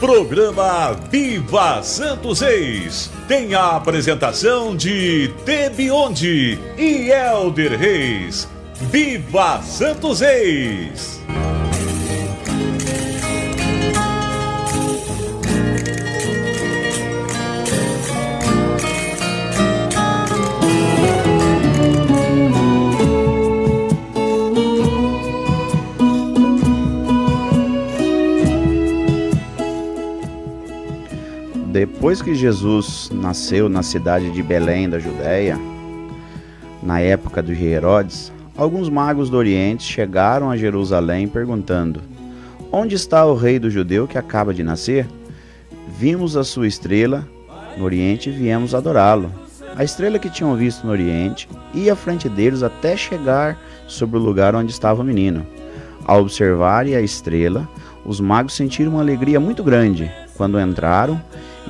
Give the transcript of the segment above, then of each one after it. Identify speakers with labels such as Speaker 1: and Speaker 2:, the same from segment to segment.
Speaker 1: Programa Viva Santos Reis tem a apresentação de Tebionde e Elder Reis. Viva Santos Reis!
Speaker 2: Depois que Jesus nasceu na cidade de Belém da Judéia, na época rei Herodes, alguns magos do Oriente chegaram a Jerusalém perguntando: Onde está o rei do judeu que acaba de nascer? Vimos a sua estrela no Oriente e viemos adorá-lo. A estrela que tinham visto no Oriente ia à frente deles até chegar sobre o lugar onde estava o menino. Ao observarem a estrela, os magos sentiram uma alegria muito grande quando entraram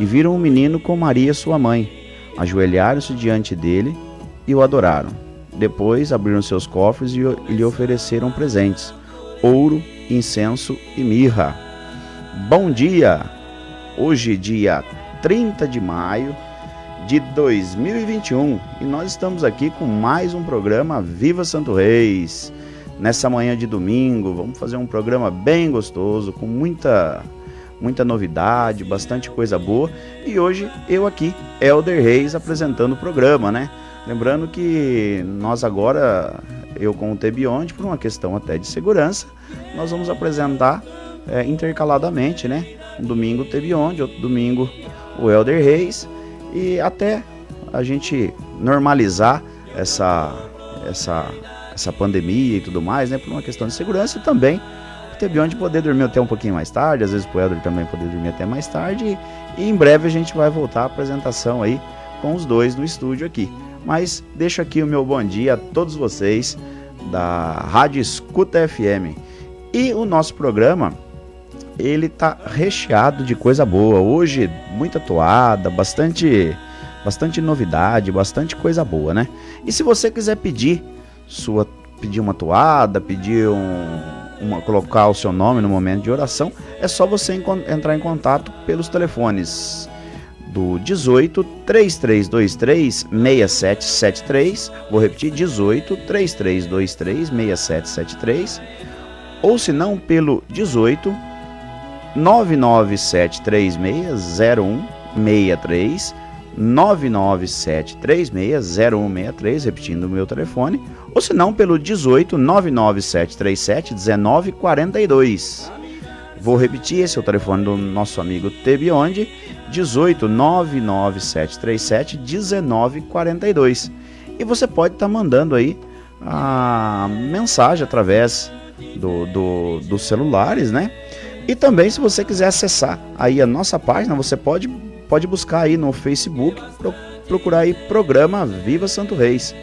Speaker 2: e viram o menino com Maria, sua mãe. Ajoelharam-se diante dele e o adoraram. Depois abriram seus cofres e lhe ofereceram presentes: ouro, incenso e mirra. Bom dia! Hoje, dia 30 de maio de 2021, e nós estamos aqui com mais um programa Viva Santo Reis. Nessa manhã de domingo, vamos fazer um programa bem gostoso, com muita muita novidade, bastante coisa boa. E hoje eu aqui, Elder Reis, apresentando o programa, né? Lembrando que nós agora, eu com o Tebionde, por uma questão até de segurança, nós vamos apresentar é, intercaladamente, né? Um domingo o Tebionde, outro domingo o Elder Reis e até a gente normalizar essa, essa, essa pandemia e tudo mais, né? Por uma questão de segurança e também ter onde poder dormir até um pouquinho mais tarde, às vezes o Elder também poder dormir até mais tarde. E, em breve a gente vai voltar à apresentação aí com os dois no estúdio aqui. Mas deixo aqui o meu bom dia a todos vocês da Rádio Escuta FM. E o nosso programa, ele tá recheado de coisa boa. Hoje, muita toada, bastante bastante novidade, bastante coisa boa, né? E se você quiser pedir sua pedir uma toada, pedir um uma, colocar o seu nome no momento de oração, é só você entrar em contato pelos telefones do 18 3323 6773. Vou repetir: 18 3323 6773. Ou se não, pelo 18 997360163 997360163, repetindo o meu telefone, ou se não pelo 18 99737 1942. Vou repetir, esse é o telefone do nosso amigo Tebionde, 18 99737 1942. E você pode estar tá mandando aí a mensagem através do, do, dos celulares, né? E também se você quiser acessar aí a nossa página, você pode pode buscar aí no Facebook, procurar aí programa Viva Santo Reis.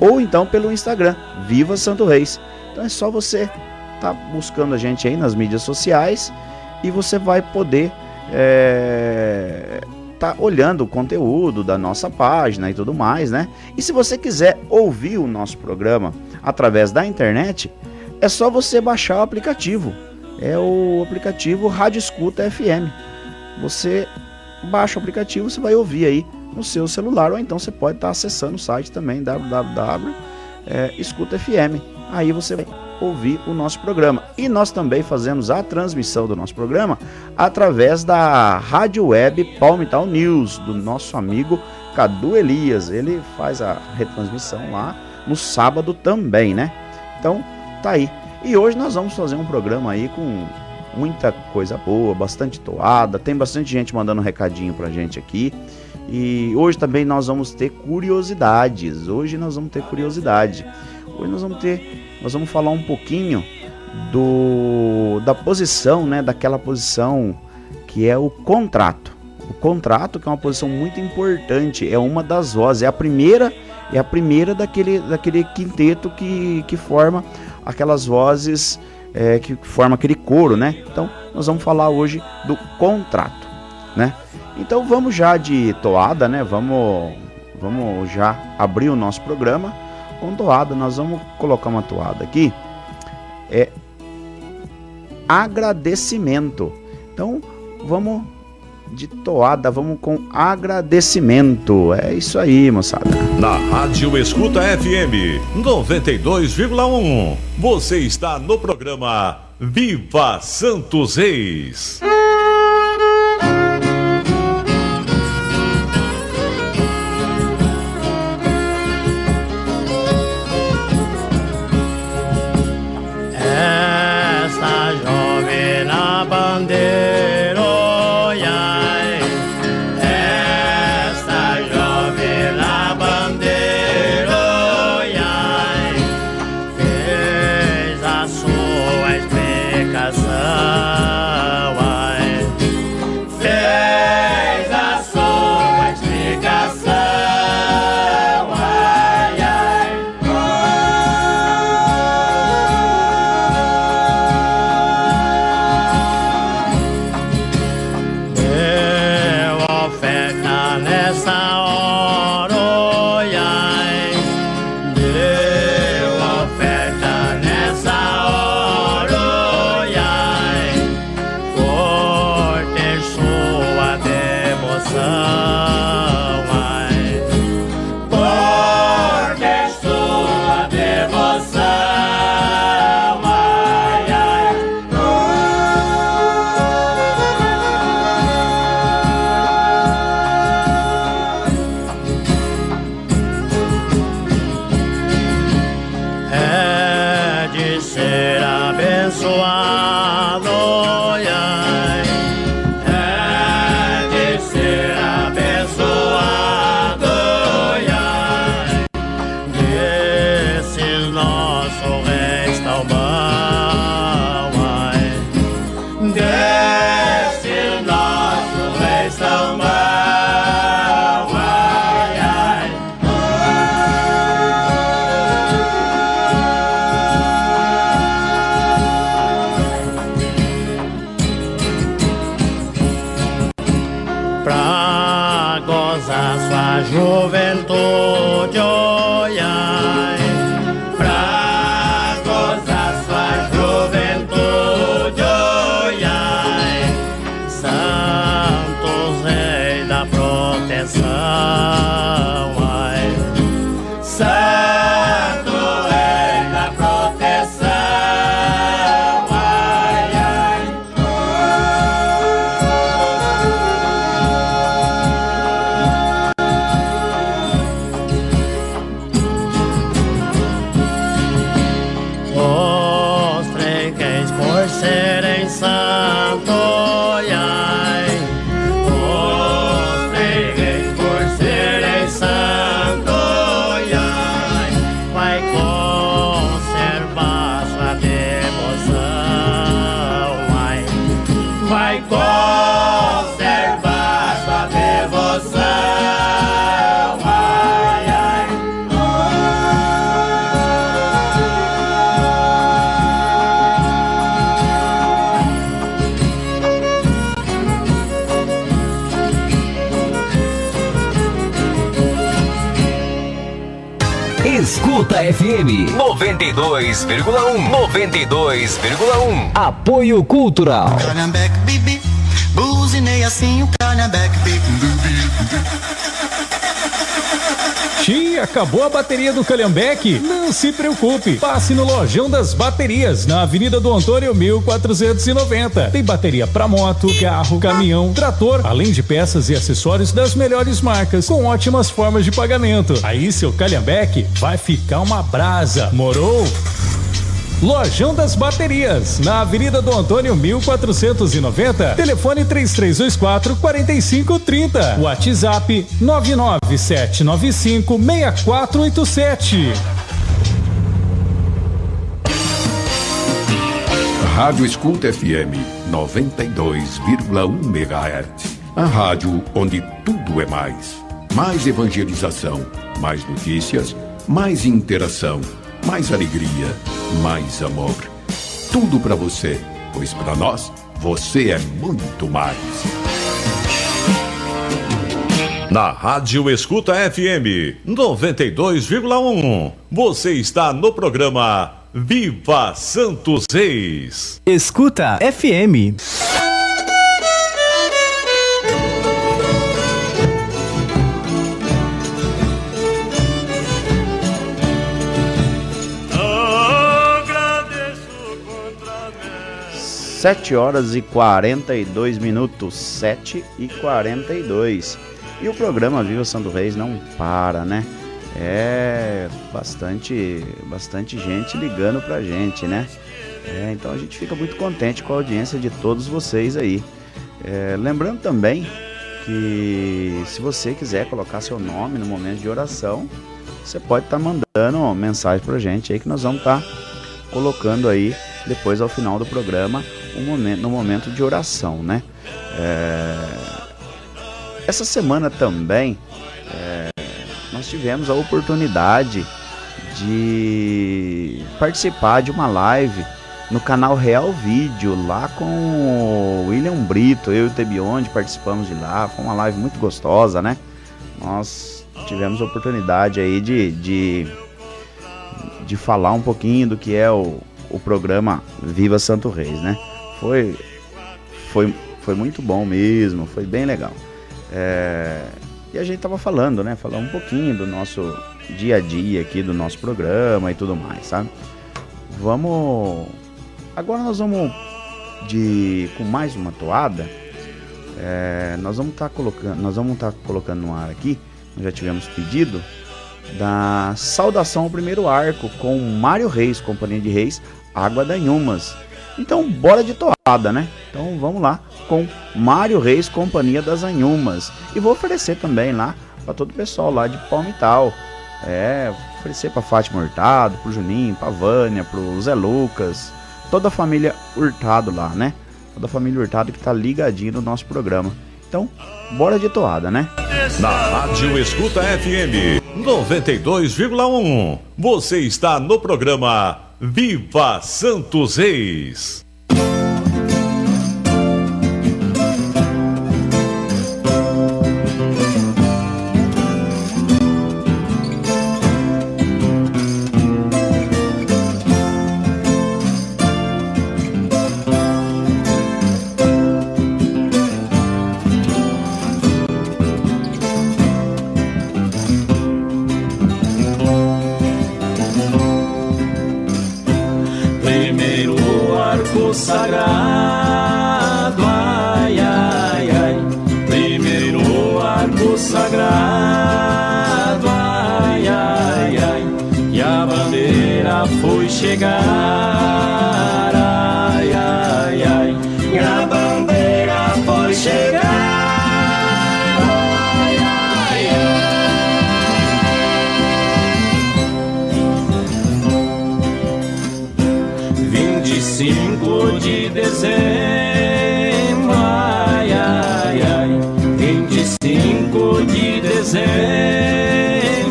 Speaker 2: Ou então pelo Instagram, Viva Santo Reis. Então é só você tá buscando a gente aí nas mídias sociais e você vai poder é, tá olhando o conteúdo da nossa página e tudo mais, né? E se você quiser ouvir o nosso programa através da internet, é só você baixar o aplicativo. É o aplicativo Rádio Escuta FM. Você baixa o aplicativo, você vai ouvir aí no seu celular, ou então você pode estar acessando o site também, www é. Aí você vai ouvir o nosso programa. E nós também fazemos a transmissão do nosso programa através da rádio web Palmital News, do nosso amigo Cadu Elias. Ele faz a retransmissão lá no sábado também, né? Então, tá aí. E hoje nós vamos fazer um programa aí com muita coisa boa, bastante toada, tem bastante gente mandando um recadinho pra gente aqui. E hoje também nós vamos ter curiosidades. Hoje nós vamos ter curiosidade. Hoje nós vamos ter, nós vamos falar um pouquinho do da posição, né, daquela posição que é o contrato. O contrato, que é uma posição muito importante, é uma das vozes, é a primeira, é a primeira daquele, daquele quinteto que, que forma aquelas vozes é, que forma aquele coro, né? Então nós vamos falar hoje do contrato, né? Então vamos já de toada, né? Vamos, vamos já abrir o nosso programa com toada. Nós vamos colocar uma toada aqui. É agradecimento. Então vamos de toada, vamos com agradecimento. É isso aí, moçada.
Speaker 3: Na Rádio Escuta FM 92,1, você está no programa Viva Santos Reis.
Speaker 4: Do Calhambeque? Não se preocupe, passe no Lojão das Baterias, na Avenida do Antônio 1490. Tem bateria para moto, carro, caminhão, trator, além de peças e acessórios das melhores marcas, com ótimas formas de pagamento. Aí seu Calhambeque vai ficar uma brasa. Morou? Lojão das Baterias, na Avenida do Antônio 1490, telefone 3324 4530, WhatsApp 99795 6487.
Speaker 3: Rádio Escuta FM 92,1 MHz.
Speaker 5: A rádio onde tudo é mais. Mais evangelização, mais notícias, mais interação, mais alegria, mais amor. Tudo para você, pois para nós você é muito mais.
Speaker 1: Na Rádio Escuta FM 92,1, você está no programa Viva Santos Reis.
Speaker 6: Escuta FM.
Speaker 2: Sete horas e quarenta e dois minutos, sete e quarenta e dois. E o programa Viva Santo Reis não para, né? É bastante, bastante gente ligando pra gente, né? É, então a gente fica muito contente com a audiência de todos vocês aí. É, lembrando também que se você quiser colocar seu nome no momento de oração, você pode estar tá mandando mensagem pra gente aí que nós vamos estar tá colocando aí depois ao final do programa um momento, no momento de oração, né? É, essa semana também é, nós tivemos a oportunidade de participar de uma live no canal Real Vídeo, lá com o William Brito, eu e o Tebionde participamos de lá, foi uma live muito gostosa, né? Nós tivemos a oportunidade aí de, de, de falar um pouquinho do que é o, o programa Viva Santo Reis, né? Foi, foi, foi muito bom mesmo, foi bem legal. É, e a gente tava falando, né? Falando um pouquinho do nosso dia a dia aqui, do nosso programa e tudo mais, sabe? Vamos. Agora nós vamos de com mais uma toada. É, nós vamos estar tá colocando, nós vamos estar tá colocando no ar aqui. Nós já tivemos pedido da saudação ao primeiro arco com Mário Reis, Companhia de Reis, Água da Inhumas. Então, bora de toada, né? Então, vamos lá com Mário Reis, Companhia das Anhumas. E vou oferecer também lá para todo o pessoal lá de Palmital. É, oferecer para Fátima Hurtado, pro Juninho, pra Vânia, pro Zé Lucas, toda a família Hurtado lá, né? Toda a família Hurtado que tá ligadinho no nosso programa. Então, bora de toada, né?
Speaker 1: Na Rádio Escuta FM 92,1, você está no programa Viva Santos Reis.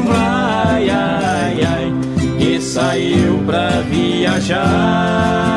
Speaker 7: Ai, ai, ai, preste água atrás.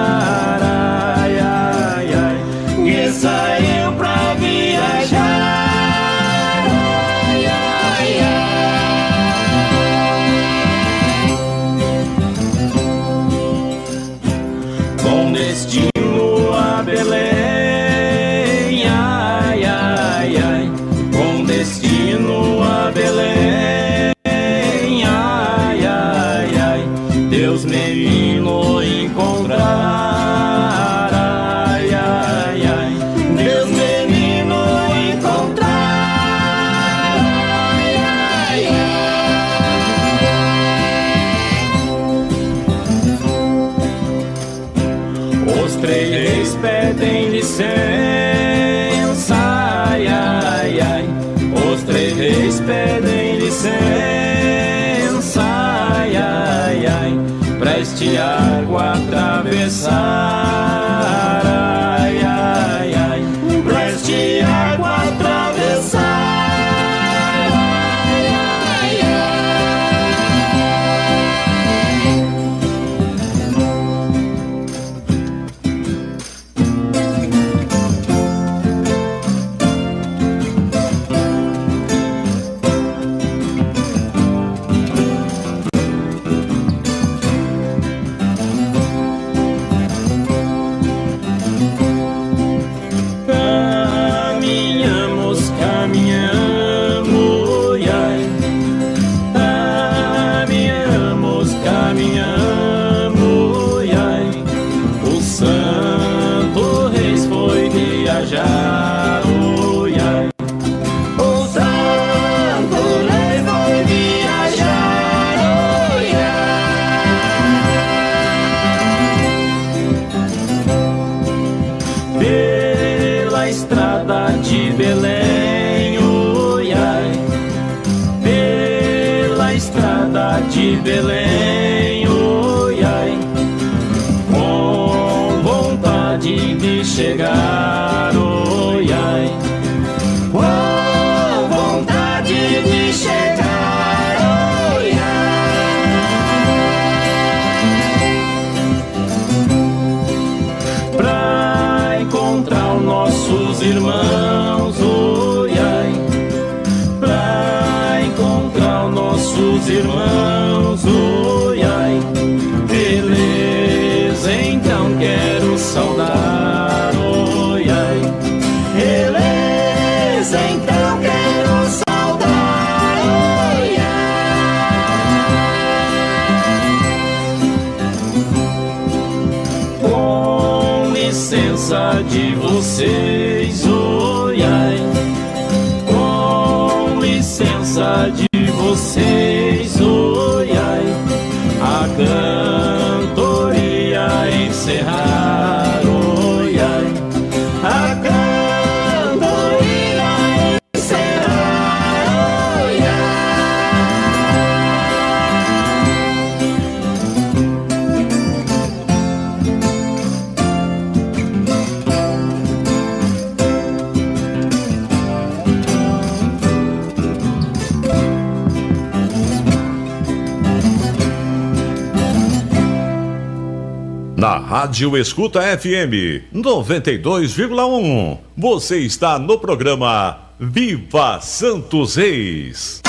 Speaker 1: Rádio Escuta FM 92,1. Você está no programa Viva Santos Reis.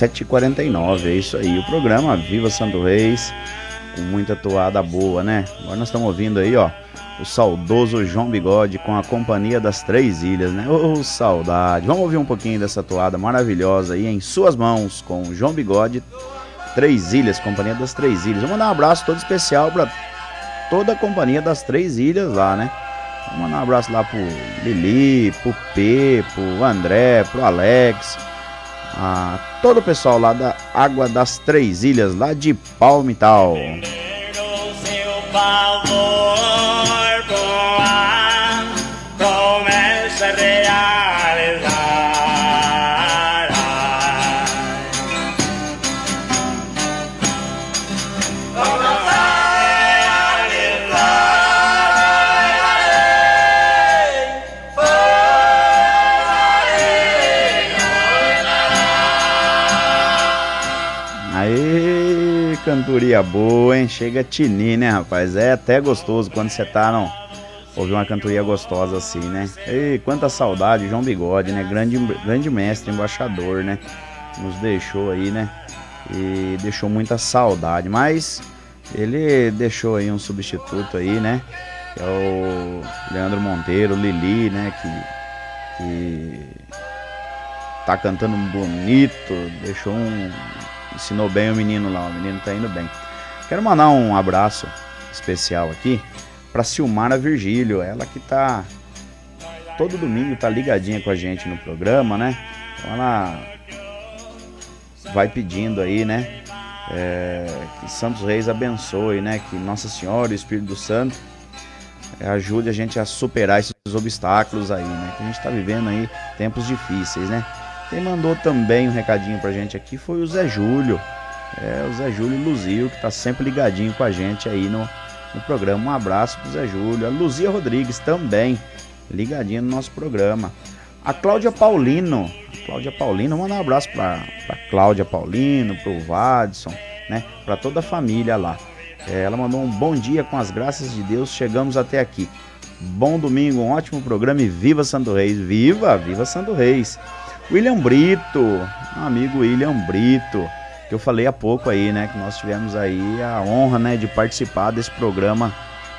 Speaker 2: Sete e quarenta e nove, é isso aí. O programa Viva Santo Reis, com muita toada boa, né? Agora nós estamos ouvindo aí, ó, o saudoso João Bigode com a Companhia das Três Ilhas, né? Ô, saudade! Vamos ouvir um pouquinho dessa toada maravilhosa aí em suas mãos, com o João Bigode, Três Ilhas, Companhia das Três Ilhas. Vamos mandar um abraço todo especial para toda a Companhia das Três Ilhas lá, né? Vamos mandar um abraço lá pro Lili, pro P, pro André, pro Alex, a todo o pessoal lá da Água das Três Ilhas, lá de Palmital.
Speaker 8: Seu favor,
Speaker 2: cantoria boa, hein? Chega tinim, né, rapaz? É até gostoso quando você tá, não. Ouvir uma cantoria gostosa assim, né? Ei, quanta saudade, João Bigode, né? Grande, grande mestre, embaixador, né? Nos deixou aí, né? E deixou muita saudade. Mas ele deixou aí um substituto aí, né? Que é o Leandro Monteiro, Lili, né? Que, que tá cantando bonito, deixou um. Ensinou bem o menino lá, o menino tá indo bem. Quero mandar um abraço especial aqui pra Silmara Virgílio, ela que tá todo domingo tá ligadinha com a gente no programa, né? Então ela vai pedindo aí, né? é, que Santos Reis abençoe, né? Que Nossa Senhora e o Espírito Santo é, ajude a gente a superar esses obstáculos aí, né? Que a gente tá vivendo aí tempos difíceis, né? Quem mandou também um recadinho pra gente aqui foi o Zé Júlio. É, o Zé Júlio Luzio, que tá sempre ligadinho com a gente aí no, no programa. Um abraço pro Zé Júlio. A Luzia Rodrigues também, ligadinha no nosso programa. A Cláudia Paulino. A Cláudia Paulino, manda um abraço pra, pra Cláudia Paulino, pro Vadson, né? Pra toda a família lá. É, ela mandou um bom dia com as graças de Deus. Chegamos até aqui. Bom domingo, um ótimo programa e viva Santo Reis. Viva, viva Santo Reis. William Brito, meu amigo William Brito, que eu falei há pouco aí, né? Que nós tivemos aí a honra, né, de participar desse programa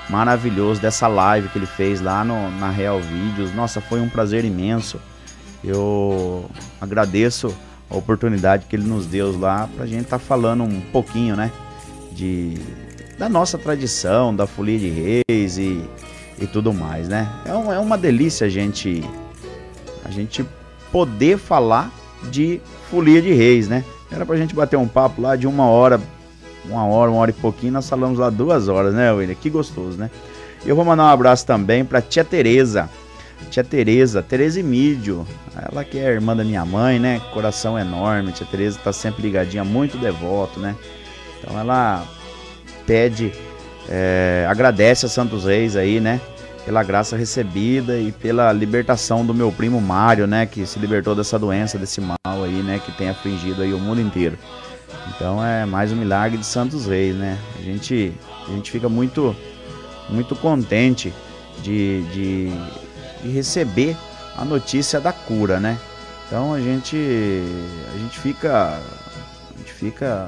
Speaker 2: maravilhoso, dessa live que ele fez lá no, na Real Vídeos. Nossa, foi um prazer imenso. Eu agradeço a oportunidade que ele nos deu lá pra gente estar tá falando um pouquinho, né? De, da nossa tradição, da folia de reis e, e tudo mais, né? É, um, é uma delícia a gente, a gente poder falar de folia de reis, né? Era pra gente bater um papo lá de uma hora, uma hora, uma hora e pouquinho, nós falamos lá duas horas, né, William? Que gostoso, né? Eu vou mandar um abraço também pra tia Tereza. Tia Tereza, Tereza Emídio, ela que é irmã da minha mãe, né? Coração enorme, tia Tereza tá sempre ligadinha, muito devoto, né? Então ela pede, é, agradece a Santos Reis aí, né? Pela graça recebida e pela libertação do meu primo Mário, né? Que se libertou dessa doença, desse mal aí, né? Que tem afligido aí o mundo inteiro. Então é mais um milagre de Santos Reis, né? A gente, a gente fica muito, muito contente de, de, de receber a notícia da cura, né? Então a gente, a gente fica, a gente fica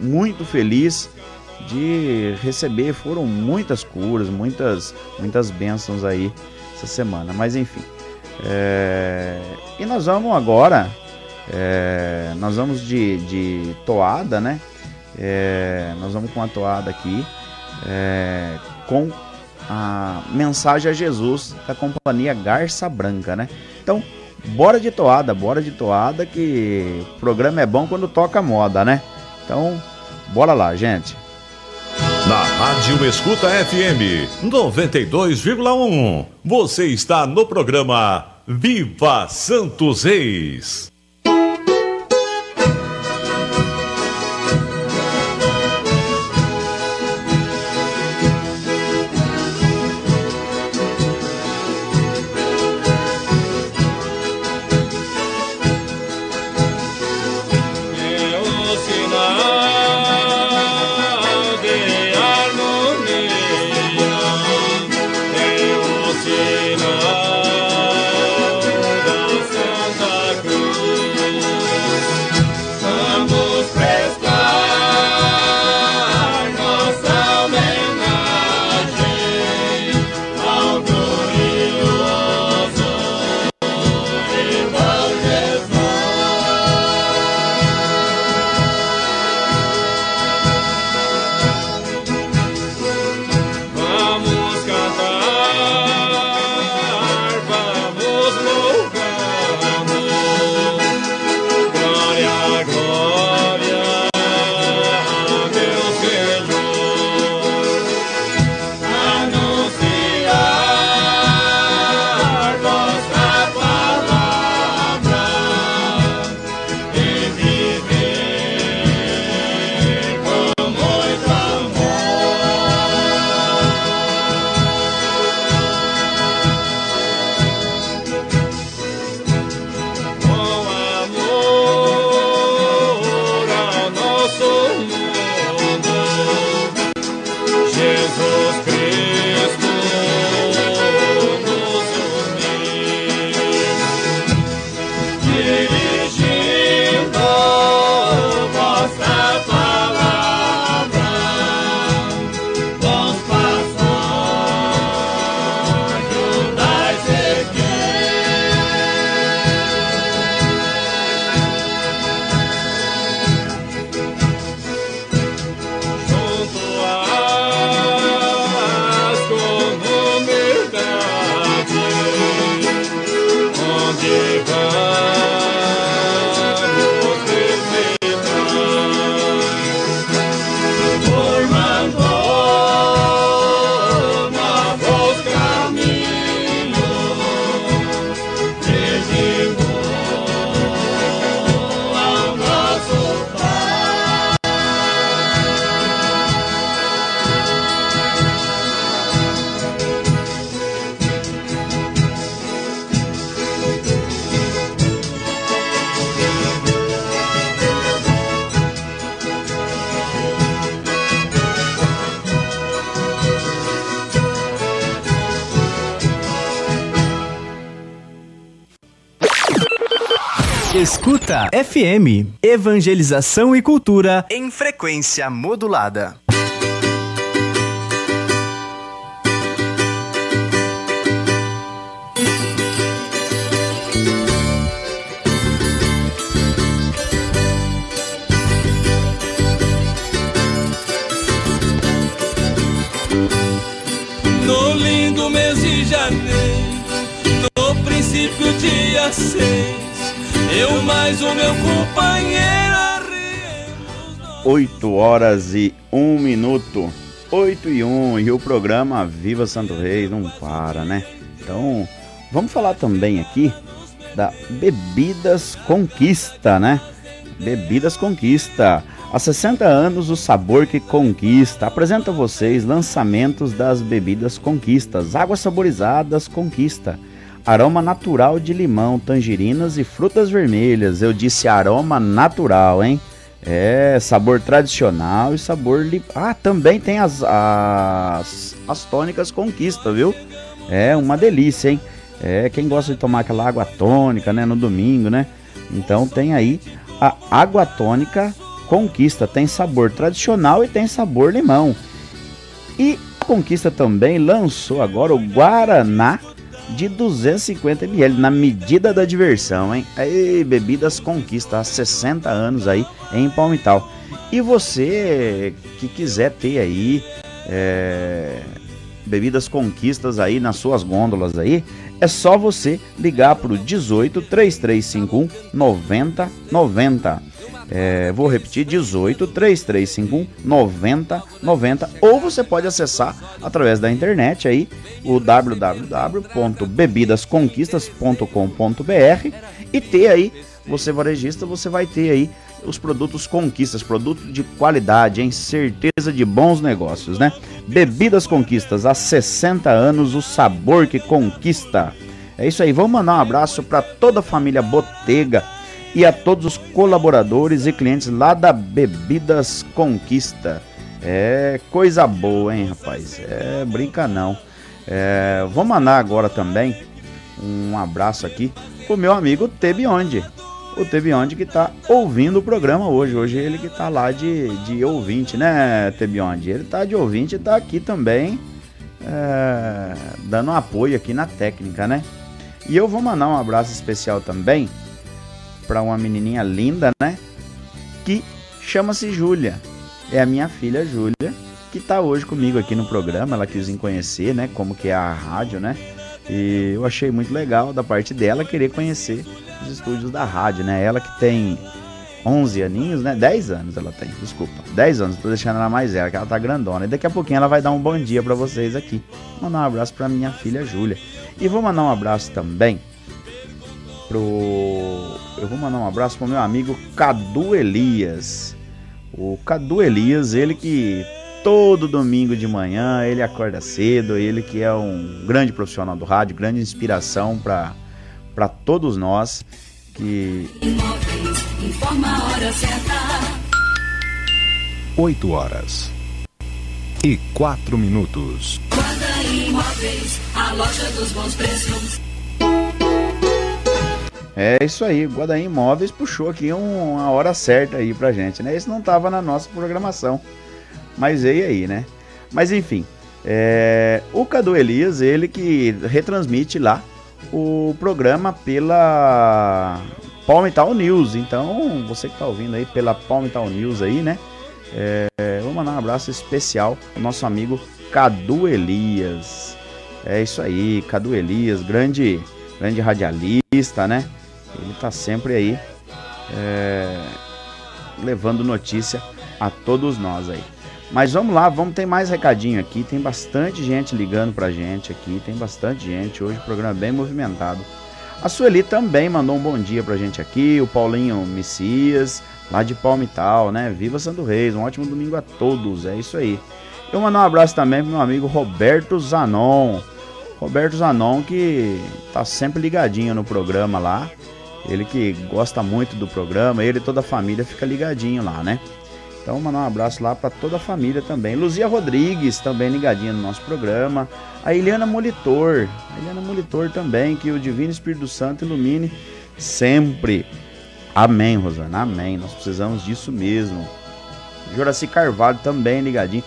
Speaker 2: muito feliz de receber. Foram muitas curas, muitas, muitas bênçãos aí essa semana. Mas enfim. É... E nós vamos agora. É... Nós vamos de, de toada, né? É... Nós vamos com a toada aqui. É, com a mensagem a Jesus da companhia Garça Branca, né? Então, bora de toada, bora de toada que o programa é bom quando toca moda, né? Então, bora lá, gente.
Speaker 7: Na Rádio Escuta FM 92,1. Você está no programa Viva Santos Reis.
Speaker 6: FM. Evangelização e cultura em frequência modulada.
Speaker 8: Eu mais o meu companheiro.
Speaker 2: 8 horas e 1 minuto. 8 e 1 e o programa Viva Santo Reis não para, né? Então, vamos falar também aqui da Bebidas Conquista, né? Bebidas Conquista. Há 60 anos, o sabor que conquista. Apresenta a vocês lançamentos das bebidas Conquistas. Águas saborizadas Conquista. Aroma natural de limão, tangerinas e frutas vermelhas. Eu disse aroma natural, hein? É, sabor tradicional e sabor. Li... Ah, também tem as, as, as tônicas Conquista, viu? É uma delícia, hein? É, quem gosta de tomar aquela água tônica, né, no domingo, né? Então tem aí a água tônica Conquista, tem sabor tradicional e tem sabor limão. E a Conquista também lançou agora o Guaraná de 250 ml, na medida da diversão, hein? Aí, bebidas Conquista há 60 anos aí em Palmital. E você que quiser ter aí é, bebidas Conquistas aí nas suas gôndolas aí, é só você ligar para o 18 3351 9090. É, vou repetir, 18 3351 9090 ou você pode acessar através da internet aí o www.bebidasconquistas.com.br e ter aí, você varejista, você vai ter aí os produtos Conquistas, produto de qualidade, em certeza de bons negócios, né? Bebidas Conquistas, há 60 anos, o sabor que conquista. É isso aí, vamos mandar um abraço para toda a família Botega e a todos os colaboradores e clientes lá da Bebidas Conquista. É coisa boa, hein, rapaz? É brinca não. É, vou mandar agora também um abraço aqui pro meu amigo Tebionde o Tebionde que tá ouvindo o programa hoje. Hoje ele que tá lá de, de ouvinte, né, Tebionde? Ele tá de ouvinte e tá aqui também é, dando apoio aqui na técnica, né? E eu vou mandar um abraço especial também para uma menininha linda, né? Que chama-se Júlia. É a minha filha Júlia, que tá hoje comigo aqui no programa. Ela quis conhecer, né? Como que é a rádio, né? E eu achei muito legal da parte dela querer conhecer os estúdios da rádio, né? Ela que tem 11 aninhos, né? 10 anos ela tem, desculpa. 10 anos, tô deixando ela mais velha, que ela tá grandona. E daqui a pouquinho ela vai dar um bom dia para vocês aqui. Mandar um abraço pra minha filha Júlia. E vou mandar um abraço também pro. Eu vou mandar um abraço pro meu amigo Cadu Elias. O Cadu Elias, ele que todo domingo de manhã ele acorda cedo, ele que é um grande profissional do rádio, grande inspiração para para todos nós que. Imóveis, informa a hora certa.
Speaker 9: 8 horas e 4 minutos.
Speaker 10: Guarda Imóveis, a loja dos bons preços.
Speaker 2: É isso aí, Guadaim Imóveis puxou aqui um, uma hora certa aí pra gente, né? Esse não tava na nossa programação, mas veio aí, né? Mas enfim, é, o Cadu Elias, ele que retransmite lá o programa pela Palmital News. Então, você que está ouvindo aí pela Palmital News aí, né? É, vou mandar um abraço especial ao nosso amigo Cadu Elias. É isso aí, Cadu Elias, grande, grande radialista, né? Ele tá sempre aí é, levando notícia a todos nós aí. Mas vamos lá, vamos ter mais recadinho aqui. Tem bastante gente ligando pra gente aqui, tem bastante gente. Hoje o programa é bem movimentado. A Sueli também mandou um bom dia pra gente aqui. O Paulinho Messias, lá de Palmital, né? Viva Santo Reis, um ótimo domingo a todos. É isso aí. Eu mandar um abraço também pro meu amigo Roberto Zanon. Roberto Zanon que tá sempre ligadinho no programa lá. Ele que gosta muito do programa, ele e toda a família fica ligadinho lá, né? Então, mandar um abraço lá para toda a família também. Luzia Rodrigues, também ligadinha no nosso programa. A Eliana Molitor, a Eliana Molitor também, que o Divino Espírito Santo ilumine sempre. Amém, Rosana, amém. Nós precisamos disso mesmo. Joraci Carvalho também ligadinho.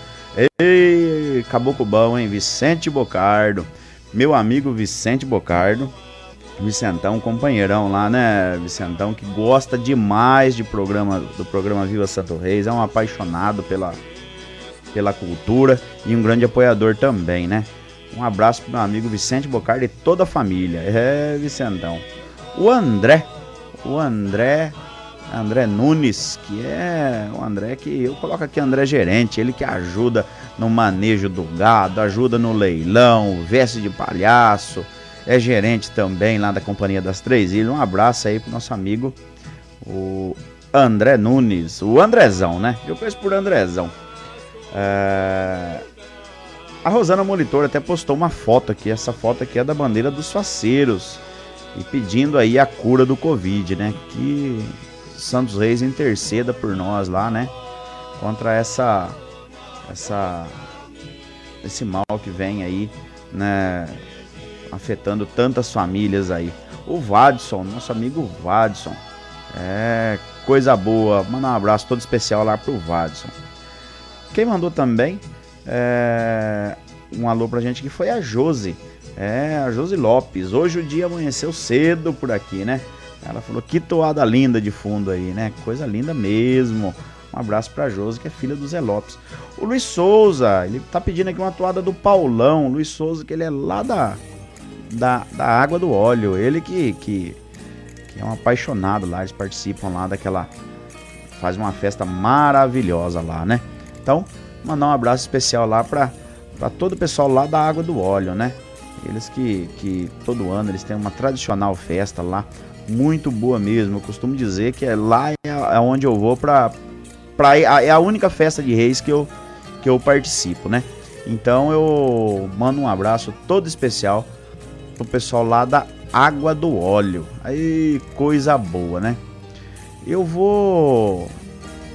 Speaker 2: Ei, caboclo bom, hein? Vicente Bocardo. Meu amigo Vicente Bocardo Vicentão, companheirão lá, né, Vicentão, que gosta demais de programa do programa Viva Santo Reis, é um apaixonado pela, pela cultura e um grande apoiador também, né? Um abraço pro meu amigo Vicente Bocardi e toda a família. É, Vicentão. o André, o André, André Nunes, que é o André que eu coloco aqui André gerente, ele que ajuda no manejo do gado, ajuda no leilão, veste de palhaço, é gerente também lá da Companhia das Três Ilhas. Um abraço aí pro nosso amigo o André Nunes, o Andrezão, né? Eu conheço por Andrezão. É... A Rosana Molitor até postou uma foto aqui. Essa foto aqui é da bandeira dos faceiros. E pedindo aí a cura do Covid, né? Que Santos Reis interceda por nós lá, né? Contra essa. Essa. Esse mal que vem aí, né? Afetando tantas famílias aí. O Vadson, nosso amigo Vadson. É, coisa boa. Manda um abraço todo especial lá pro Vadson. Quem mandou também é, um alô pra gente que foi a Josi. É, a Josi Lopes. Hoje o dia amanheceu cedo por aqui, né? Ela falou que toada linda de fundo aí, né? Coisa linda mesmo. Um abraço pra Josi, que é filha do Zé Lopes. O Luiz Souza, ele tá pedindo aqui uma toada do Paulão. Luiz Souza, que ele é lá da, da, da Água do Óleo. Ele que, que, que é um apaixonado lá, eles participam lá daquela. Faz uma festa maravilhosa lá, né? Então, mandar um abraço especial lá para todo o pessoal lá da Água do Óleo, né? Eles que, que todo ano eles têm uma tradicional festa lá, muito boa mesmo. Eu costumo dizer que é lá é, é onde eu vou para pra é a única festa de reis que eu, que eu participo, né? Então eu mando um abraço todo especial pro pessoal lá da Água do Óleo. Aí coisa boa, né? Eu vou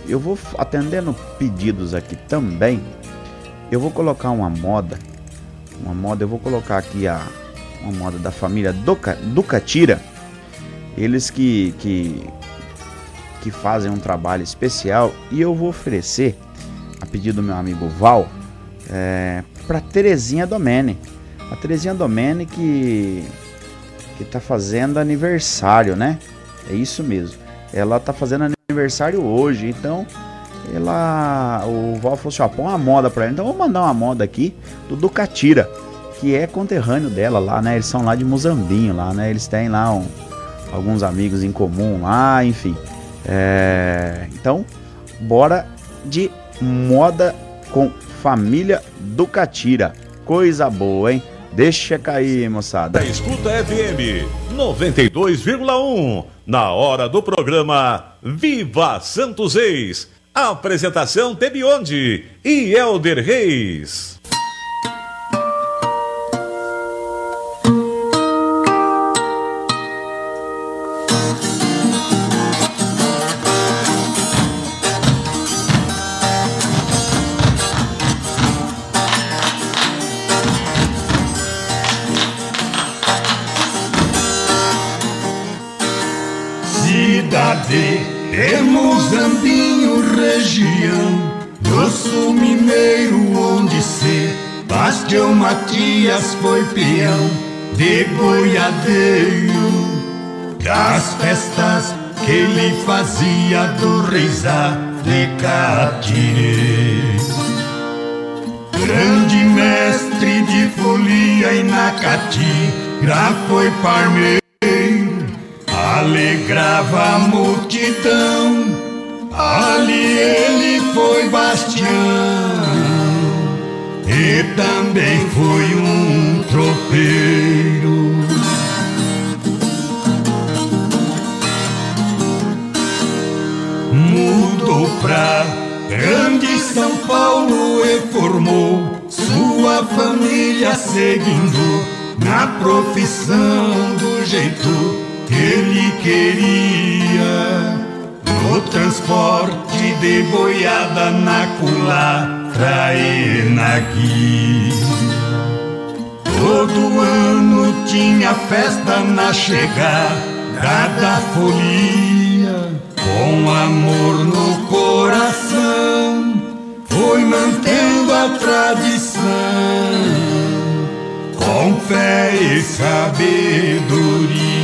Speaker 2: eu vou atendendo pedidos aqui também. Eu vou colocar uma moda. Uma moda, eu vou colocar aqui a uma moda da família Ducatira. Eles que, que, que fazem um trabalho especial e eu vou oferecer, a pedido do meu amigo Val, é, para Terezinha Domene. A Terezinha Domene que que tá fazendo aniversário, né? É isso mesmo. Ela tá fazendo aniversário hoje, então ela o Val falou assim, ó, põe uma moda pra ela. Então vou mandar uma moda aqui do Ducatira, que é conterrâneo dela lá, né? Eles são lá de Muzambinho lá, né? Eles têm lá um, alguns amigos em comum lá, enfim. É... Então, bora de moda com família Ducatira. Coisa boa, hein? Deixa cair, moçada.
Speaker 1: Escuta FM 92,1. Na hora do programa Viva Santos Reis. Apresentação Tebionde e Elder Reis.
Speaker 11: Bastião Matias foi peão de boiadeiro. Das festas que ele fazia do reisar de Catire. Grande mestre de folia e na catira foi parmeiro alegrava a multidão. Ali ele foi bastião e também foi um tropeiro. Mudou pra grande São Paulo e formou sua família seguindo na profissão do jeito ele queria no transporte de boiada na culatra e na guia. Todo ano tinha festa na chegada da folia, com amor no coração, foi mantendo a tradição, com fé e sabedoria.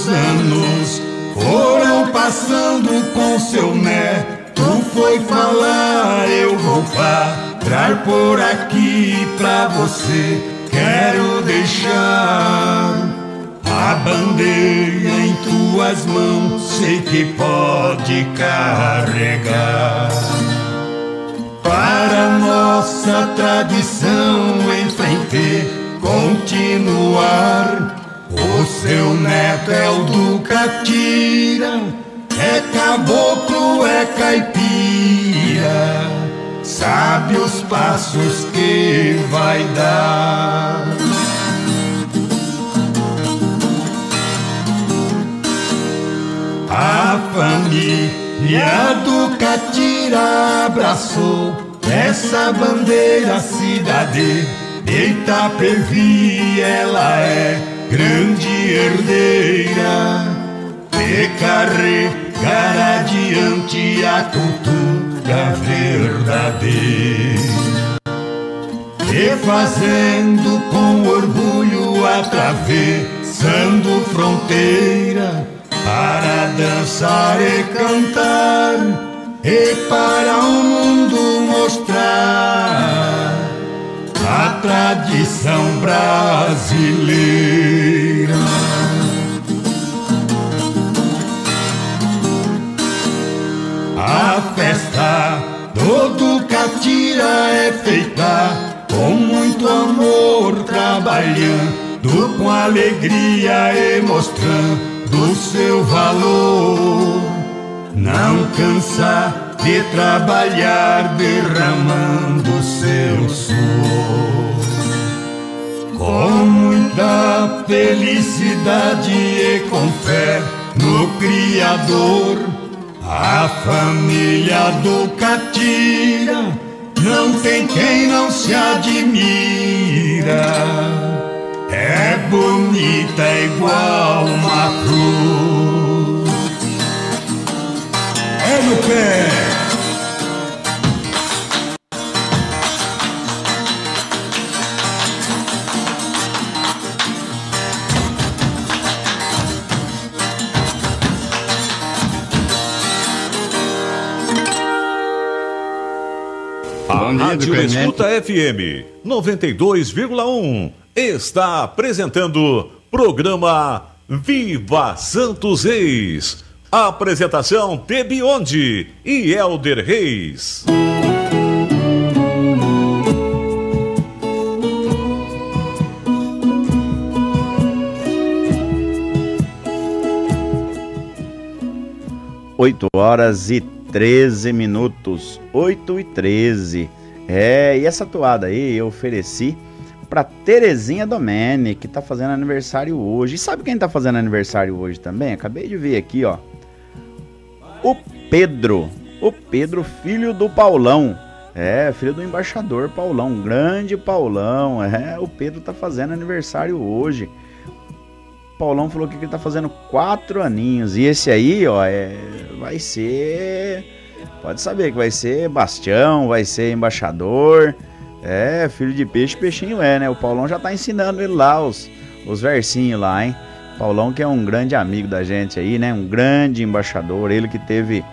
Speaker 11: Os anos foram passando com seu neto. Foi falar, eu vou mostrar por aqui pra você. Quero deixar a bandeira em tuas mãos, sei que pode carregar. Para nossa tradição em frente continuar. O seu neto é o Ducatira, é caboclo, é caipira, sabe os passos que vai dar. A família do Catira abraçou essa bandeira cidade. Itapevi, ela é grande herdeira de carregar adiante a cultura verdadeira. E fazendo com orgulho atravessando fronteira para dançar e cantar e para o mundo mostrar a tradição brasileira. A festa do Ducatira é feita com muito amor, trabalhando com alegria e mostrando do seu valor. Não cansa de trabalhar derramando seu suor. Com muita felicidade e com fé no Criador, a família do Catira não tem quem não se admira é bonita igual uma cruz. É no pé.
Speaker 1: A Rádio Escuta FM 92,1 está apresentando programa Viva Santos Reis. Apresentação Tebionde e Elder Reis.
Speaker 2: Oito horas e treze minutos. Oito e treze. É, e essa toada aí eu ofereci para Terezinha Domene, que tá fazendo aniversário hoje. E sabe quem tá fazendo aniversário hoje também? Acabei de ver aqui, ó. O Pedro. O Pedro, filho do Paulão. É, filho do embaixador Paulão. Grande Paulão. É, o Pedro tá fazendo aniversário hoje. Paulão falou que ele tá fazendo quatro aninhos. E esse aí, ó, é, vai ser. Pode saber que vai ser Bastião, vai ser embaixador. É, filho de peixe, peixinho é, né? O Paulão já tá ensinando ele lá os, os versinhos lá, hein? Paulão que é um grande amigo da gente aí, né? Um grande embaixador, ele que teve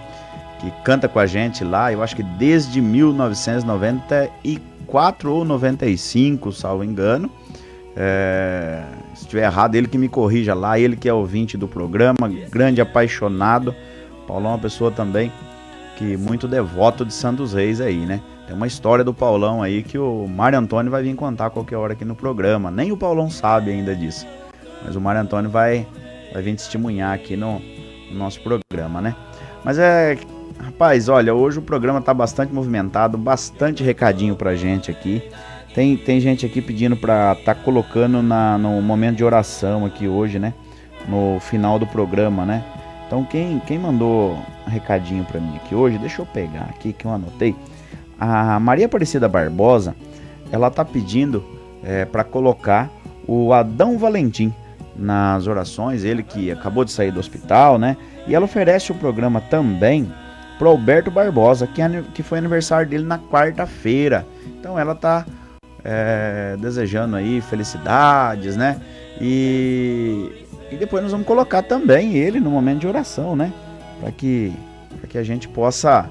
Speaker 2: que canta com a gente lá, eu acho que desde 1994 ou 95, salvo engano. É, se estiver errado, ele que me corrija lá, ele que é ouvinte do programa, grande apaixonado. Paulão é uma pessoa também que muito devoto de Santos Reis aí, né? Tem uma história do Paulão aí que o Mário Antônio vai vir contar qualquer hora aqui no programa. Nem o Paulão sabe ainda disso. Mas o Mário Antônio vai, vai vir testemunhar aqui no, no nosso programa, né? Mas é. Rapaz, olha, hoje o programa tá bastante movimentado, bastante recadinho pra gente aqui. Tem, tem gente aqui pedindo pra tá colocando na, no momento de oração aqui hoje, né? No final do programa, né? Então quem, quem mandou recadinho pra mim aqui hoje, deixa eu pegar aqui que eu anotei. A Maria Aparecida Barbosa, ela tá pedindo é, para colocar o Adão Valentim nas orações, ele que acabou de sair do hospital, né? E ela oferece o programa também pro Alberto Barbosa, que, é, que foi aniversário dele na quarta-feira. Então ela tá é, desejando aí felicidades, né? E, e depois nós vamos colocar também ele no momento de oração, né? Para que, que a gente possa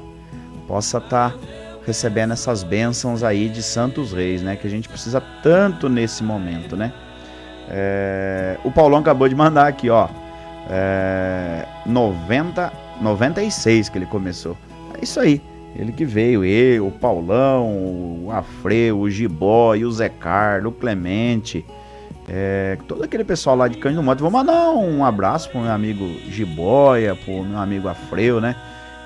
Speaker 2: possa estar tá recebendo essas bênçãos aí de Santos Reis, né? Que a gente precisa tanto nesse momento, né? É, o Paulão acabou de mandar aqui, ó. É, 90, 96 que ele começou. É isso aí. Ele que veio, eu, o Paulão, o Afreu, o Gibó, o Zé Carlos, o Clemente, é, todo aquele pessoal lá de Cândido Moto. Vou mandar um abraço pro meu amigo Gibóia, pro meu amigo Afreu, né?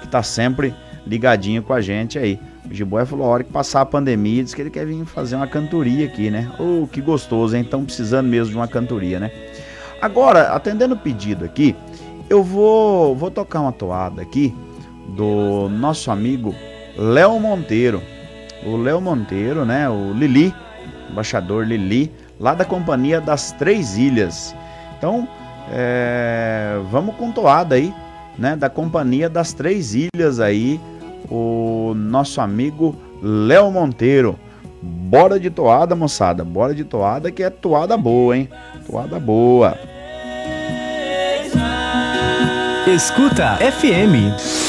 Speaker 2: Que tá sempre ligadinho com a gente aí. O Gibóia falou, a hora que passar a pandemia, disse que ele quer vir fazer uma cantoria aqui, né? Oh, que gostoso, hein? Estão precisando mesmo de uma cantoria, né? Agora, atendendo o pedido aqui, eu vou, vou tocar uma toada aqui do nosso amigo Léo Monteiro. O Léo Monteiro, né? O Lili, embaixador Lili, lá da Companhia das Três Ilhas. Então, é, vamos com toada aí, né? Da Companhia das Três Ilhas aí, o nosso amigo Léo Monteiro. Bora de toada, moçada. Bora de toada que é toada boa, hein? Toada boa.
Speaker 6: Escuta FM.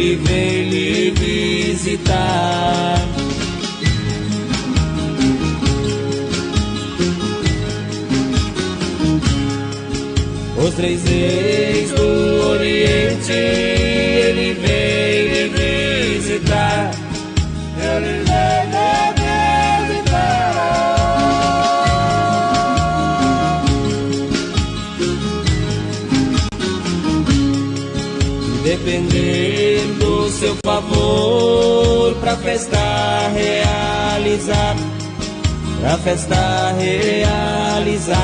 Speaker 8: Ele vem depender do seu favor pra festa realizar, pra festa realizar.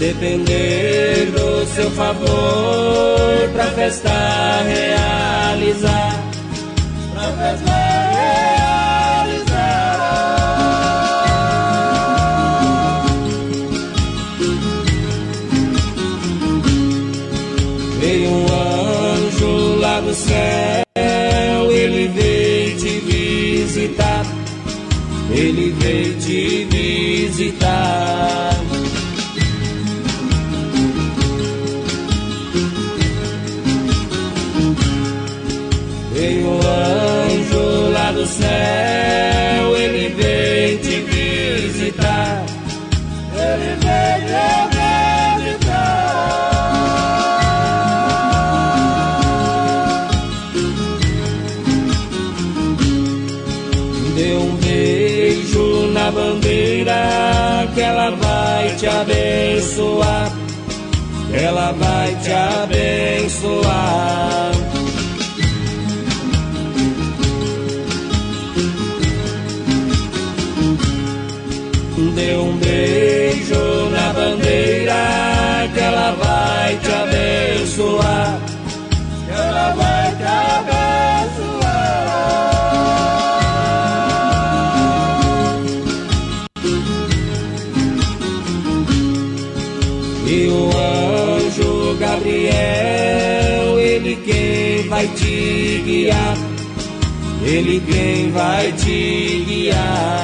Speaker 8: Depender do seu favor pra festa realizar, Ele quem vai te guiar.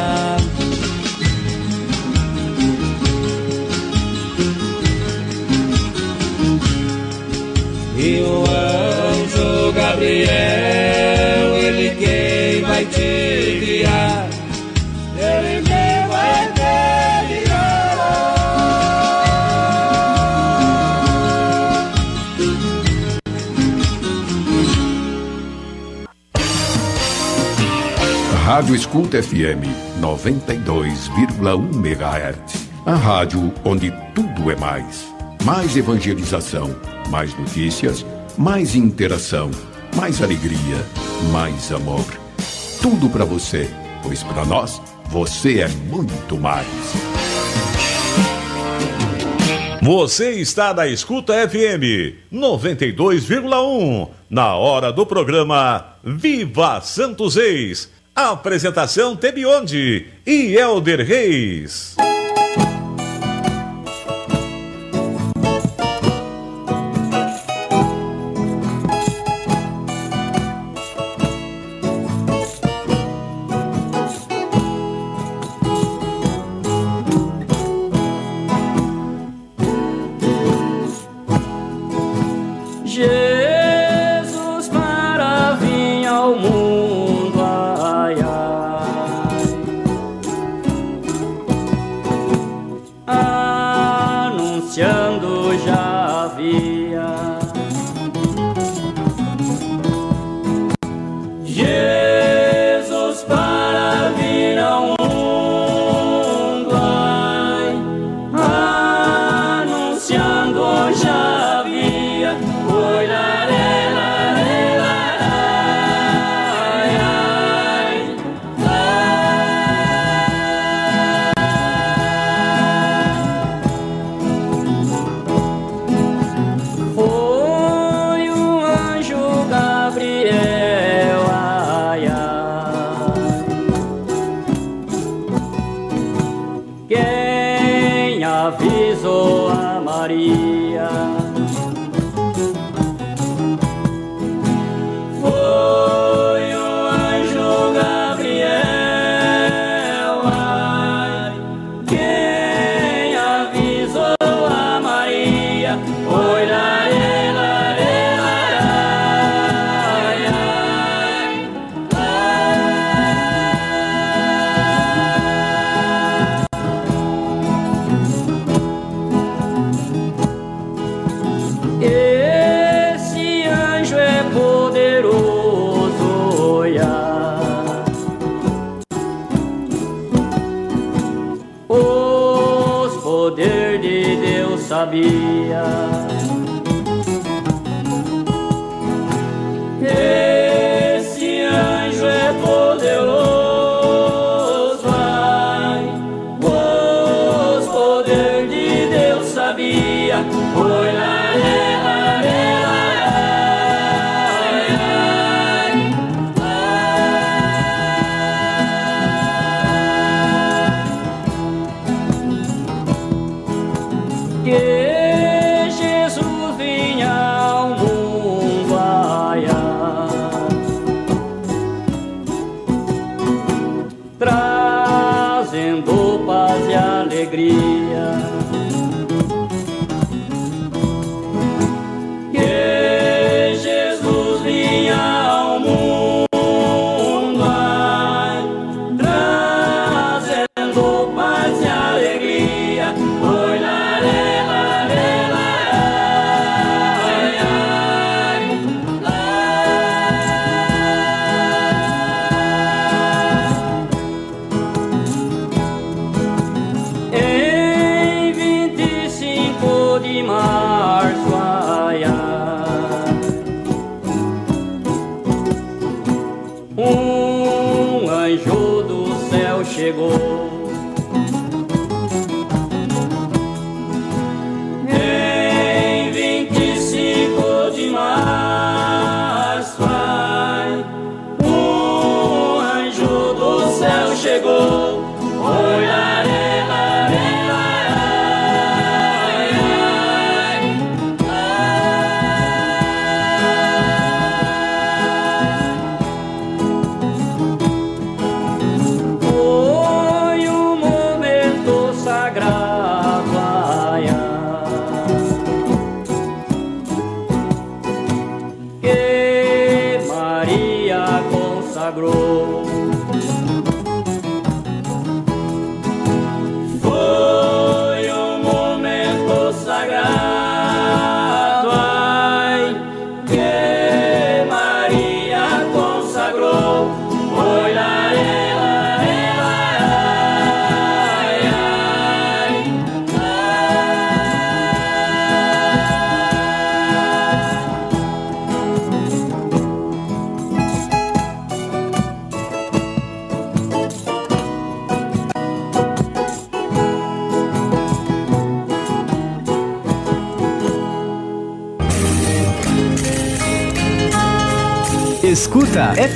Speaker 5: Rádio Escuta FM 92,1 MHz. A rádio onde tudo é mais. Mais evangelização, mais notícias, mais interação, mais alegria, mais amor. Tudo para você, pois para nós você é muito mais.
Speaker 1: Você está na Escuta FM 92,1 na hora do programa Viva Santos Ex. Apresentação Tebionde e Elder Reis.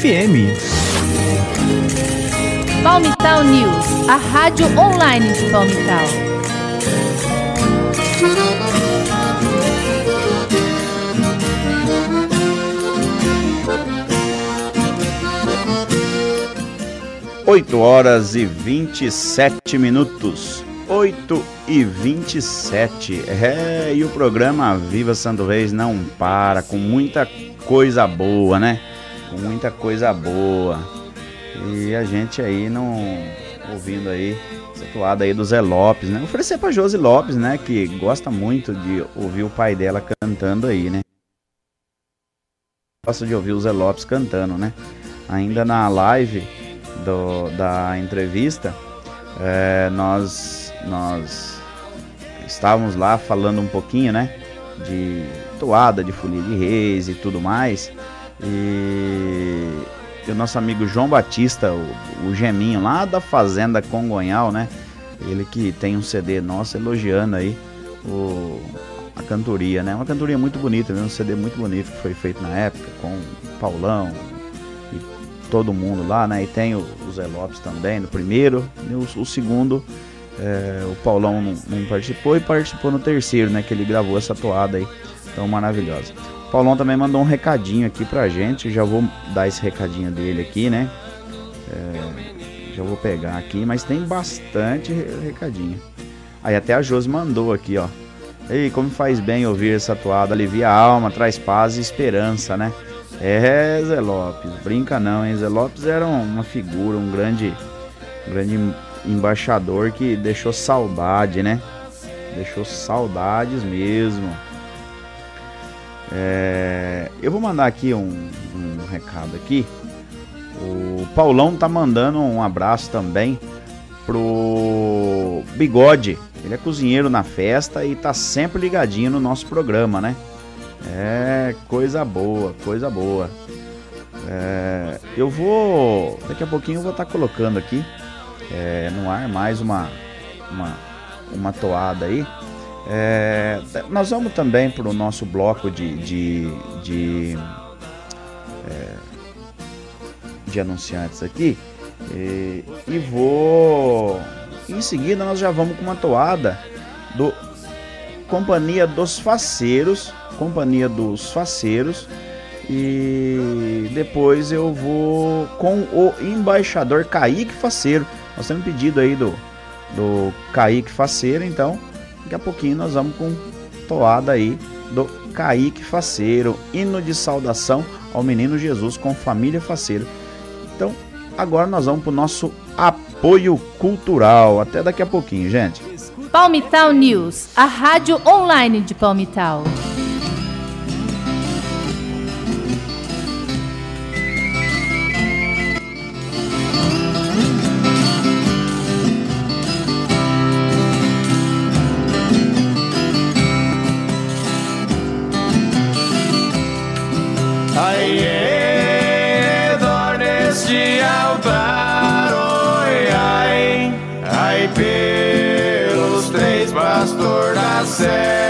Speaker 6: FM.
Speaker 7: Palmital News, a rádio online de Palmital.
Speaker 2: Oito horas e vinte e sete minutos. 8 e 27. É, e o programa Viva Santo Reis não para, com muita coisa boa, né? Com muita coisa boa. E a gente aí não ouvindo aí essa toada aí do Zé Lopes, né? Oferecer pra Josi Lopes, né? Que gosta muito de ouvir o pai dela cantando aí, né? Gosta de ouvir o Zé Lopes cantando, né? Ainda na live do, da entrevista, é, nós nós estávamos lá falando um pouquinho, né? De toada, de folia de reis e tudo mais. E, e o nosso amigo João Batista, o, o Geminho, lá da Fazenda Congonhal, né? Ele que tem um CD nosso elogiando aí o, a cantoria, né? Uma cantoria muito bonita, um CD muito bonito que foi feito na época com o Paulão e todo mundo lá, né? E tem o, o Zé Lopes também no primeiro, o, o segundo é, o Paulão não, não, participou e participou no terceiro, né? Que ele gravou essa toada aí tão maravilhosa. Paulão também mandou um recadinho aqui pra gente. Já vou dar esse recadinho dele aqui, né? É, já vou pegar aqui, mas tem bastante recadinho. Aí até a Josi mandou aqui, ó. Ei, como faz bem ouvir essa toada, alivia a alma, traz paz e esperança, né? É, Zé Lopes, brinca não, hein? Zé Lopes era uma figura, um grande, um grande embaixador que deixou saudade, né? Deixou saudades mesmo. É, eu vou mandar aqui um, um, recado aqui. O Paulão tá mandando um abraço também pro Bigode. Ele é cozinheiro na festa e tá sempre ligadinho no nosso programa, né? É coisa boa, coisa boa. É, eu vou. Daqui a pouquinho eu vou estar tá colocando aqui é, no ar mais uma, uma, uma toada aí. É, nós vamos também para o nosso bloco de, de, de, é, de anunciantes aqui. E, e, vou. Em seguida, nós já vamos com uma toada do Companhia dos Faceiros. Companhia dos Faceiros. E depois eu vou com o embaixador Kaique Faceiro. Nós temos pedido aí do, do Kaique Faceiro, então daqui a pouquinho nós vamos com toada aí do Kaique Faceiro, hino de saudação ao menino Jesus com família Faceiro. Então, agora nós vamos para o nosso apoio cultural. Até daqui a pouquinho, gente.
Speaker 7: Palmital News, a rádio online de Palmital. say.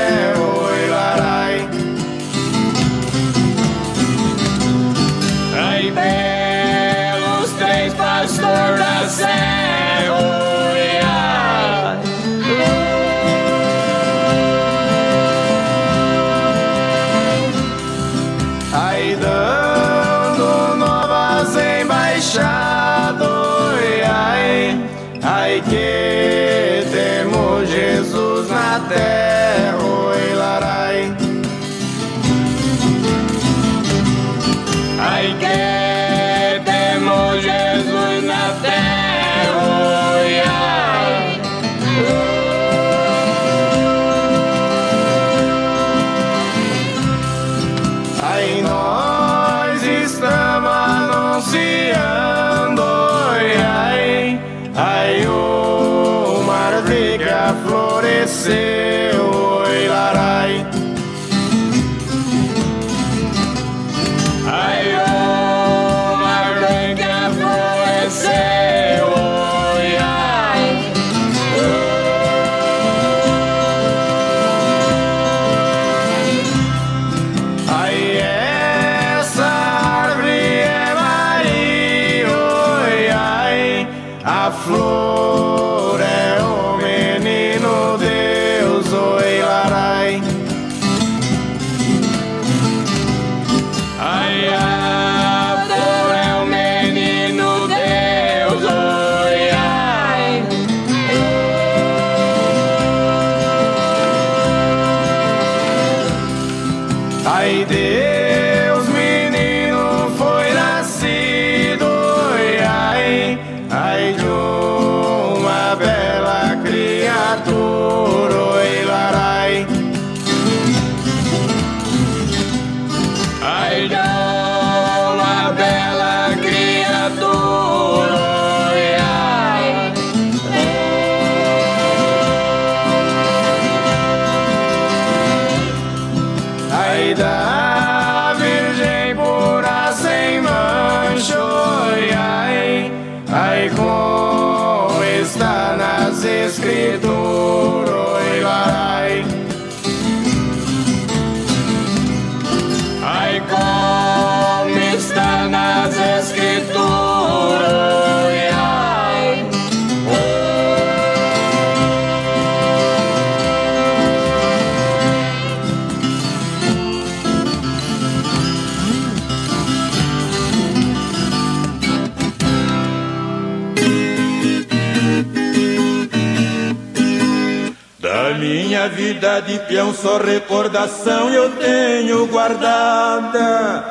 Speaker 7: De peão só recordação eu tenho guardada.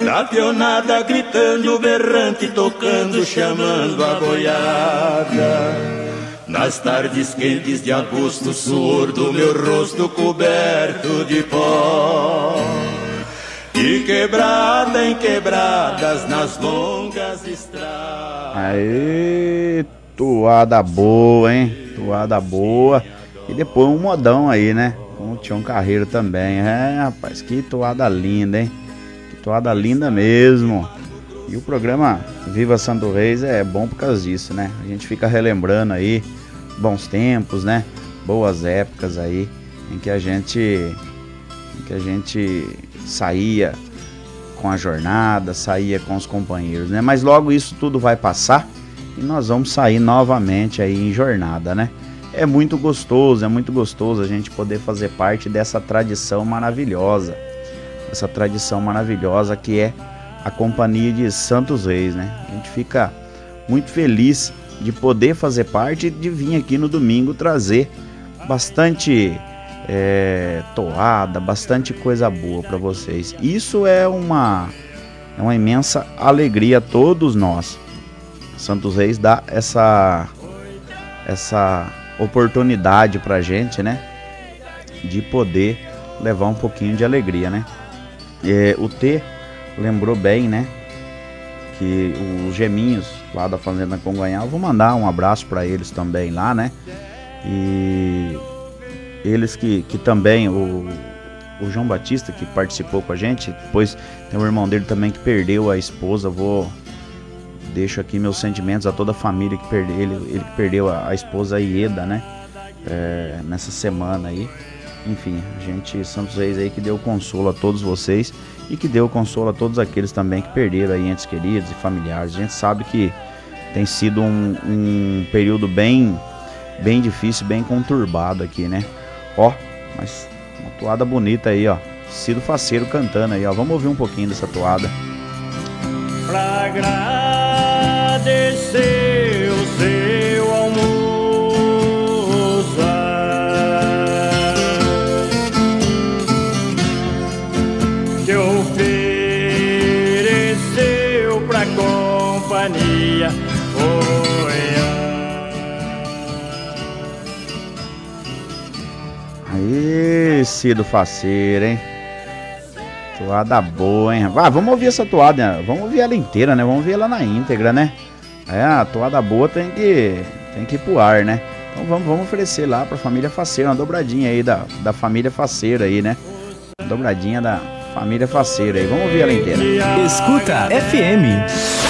Speaker 7: Da peonada gritando, berrante, tocando, chamando a boiada. Nas tardes quentes de agosto, suor do meu rosto coberto de pó. E quebrada em quebradas nas longas estradas.
Speaker 2: Aê, toada boa, hein? Toada boa. E depois um modão aí, né? Com o Tião Carreiro também. É, rapaz, que toada linda, hein? Que toada linda mesmo. E o programa Viva Santo Reis é bom por causa disso, né? A gente fica relembrando aí bons tempos, né? Boas épocas aí em que a gente em que a gente saía com a jornada, saía com os companheiros, né? Mas logo isso tudo vai passar e nós vamos sair novamente aí em jornada, né? É muito gostoso, é muito gostoso a gente poder fazer parte dessa tradição maravilhosa. Essa tradição maravilhosa que é a Companhia de Santos Reis, né? A gente fica muito feliz de poder fazer parte e de vir aqui no domingo trazer bastante é, toada, bastante coisa boa para vocês. Isso é uma, é uma imensa alegria a todos nós. Santos Reis dá essa, essa oportunidade pra gente, né? De poder levar um pouquinho de alegria, né? É, o T lembrou bem, né? Que os geminhos lá da Fazenda Congonhal, vou mandar um abraço para eles também lá, né? E eles que, que também, o, o João Batista que participou com a gente, depois tem o irmão dele também que perdeu a esposa, vou deixo aqui meus sentimentos a toda a família que perdeu ele, ele que perdeu a, a esposa Ieda, né? É, nessa semana aí. Enfim, a gente, Santos Reis aí que deu consolo a todos vocês e que deu consolo a todos aqueles também que perderam aí entes queridos e familiares. A gente sabe que tem sido um, um período bem, bem difícil, bem conturbado aqui, né? Ó, mas uma toada bonita aí, ó. Cido Faceiro cantando aí, ó. Vamos ouvir um pouquinho dessa toada.
Speaker 12: Pra agradecer o seu almoço que ofereceu pra companhia. Foi
Speaker 2: Aí, Cido Faceiro, hein? Toada boa, hein? Ah, vamos ouvir essa toada, né? vamos ouvir ela inteira, né? Vamos ouvir ela na íntegra, né? É, a toada boa tem que, tem que ir pro ar, né? Então vamos, vamos oferecer lá pra família Faceira, uma dobradinha aí da, da família Faceira aí, né? Dobradinha da família Faceira aí. Vamos ouvir ela inteira.
Speaker 6: Escuta FM.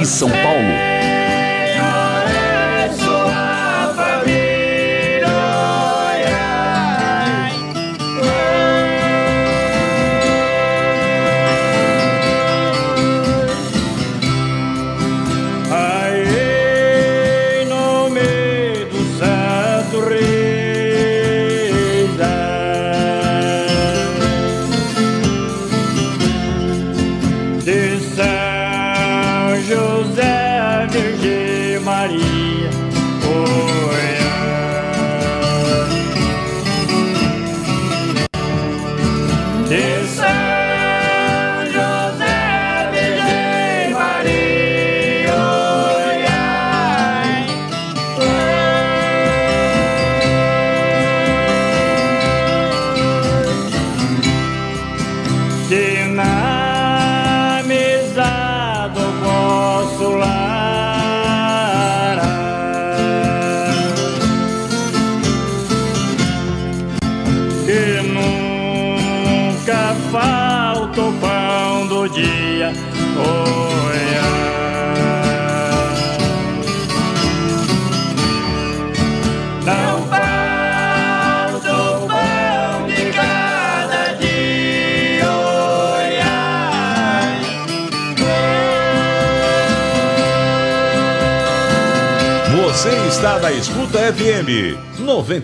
Speaker 12: Assis, São Paulo.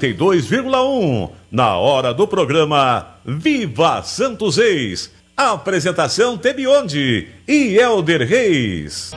Speaker 13: 92,1 na hora do programa Viva Santos Ex. Apresentação Tebionde e Elder Reis.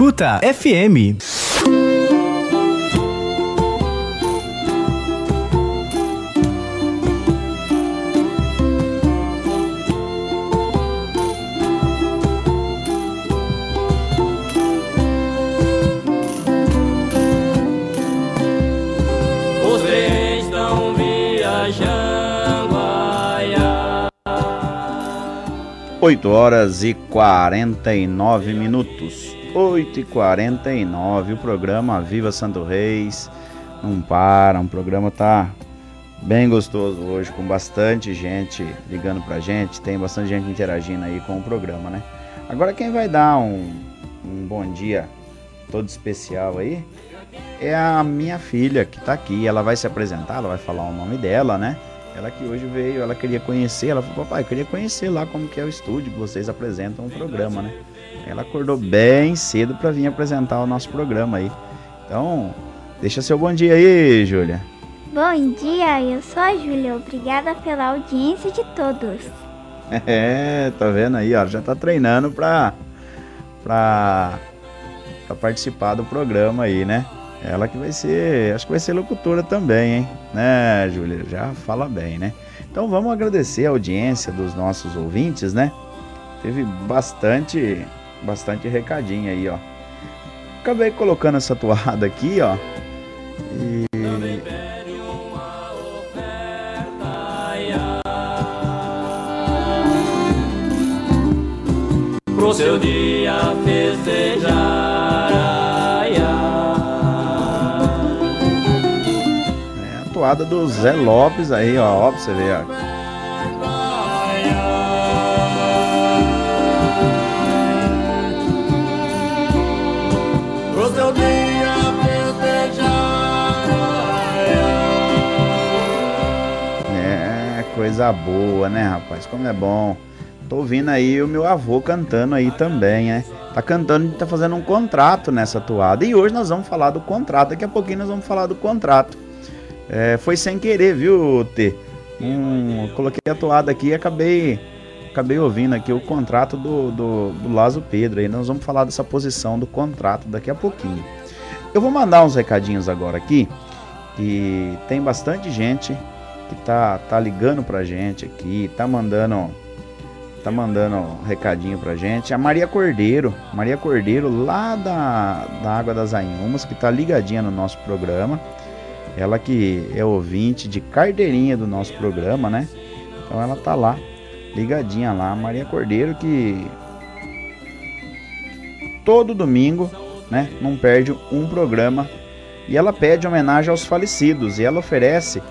Speaker 6: Escuta FM.
Speaker 8: Os trens estão viajando, ai, ai.
Speaker 2: 8 horas e 49 minutos. 8 e 49 o programa Viva Santo Reis. Não para, o programa tá bem gostoso hoje, com bastante gente ligando pra gente, tem bastante gente interagindo aí com o programa, né? Agora quem vai dar um, um bom dia todo especial aí é a minha filha que tá aqui. Ela vai se apresentar, ela vai falar o nome dela, né? Ela que hoje veio, ela queria conhecer, ela falou, papai, eu queria conhecer lá como que é o estúdio que vocês apresentam o programa, né? Ela acordou bem cedo para vir apresentar o nosso programa aí. Então, deixa seu bom dia aí, Júlia.
Speaker 14: Bom dia, eu sou a Júlia. Obrigada pela audiência de todos.
Speaker 2: É, tá vendo aí, ó, já tá treinando pra, pra, pra participar do programa aí, né? Ela que vai ser, acho que vai ser locutora também, hein? Né, Júlia? Já fala bem, né? Então vamos agradecer a audiência dos nossos ouvintes, né? Teve bastante, bastante recadinho aí, ó. Acabei colocando essa toada aqui, ó. E
Speaker 8: Pro seu dia festejar, ai, ai.
Speaker 2: é a toada do Zé Lopes aí, ó. Ó, pra você ver, ó. Coisa boa, né, rapaz? Como é bom. Tô ouvindo aí o meu avô cantando aí também, né? Tá cantando, tá fazendo um contrato nessa toada. E hoje nós vamos falar do contrato. Daqui a pouquinho nós vamos falar do contrato. É, foi sem querer, viu, T? Hum, coloquei a toada aqui e acabei, acabei ouvindo aqui o contrato do, do, do Lazo Pedro. Aí nós vamos falar dessa posição do contrato daqui a pouquinho. Eu vou mandar uns recadinhos agora aqui. E tem bastante gente que tá, tá ligando pra gente aqui, tá mandando tá mandando um recadinho pra gente. A Maria Cordeiro, Maria Cordeiro lá da, da Água das Anhumas, que tá ligadinha no nosso programa. Ela que é ouvinte de carteirinha do nosso programa, né? Então ela tá lá, ligadinha lá. Maria Cordeiro que todo domingo, né? Não perde um programa. E ela pede homenagem aos falecidos. E ela oferece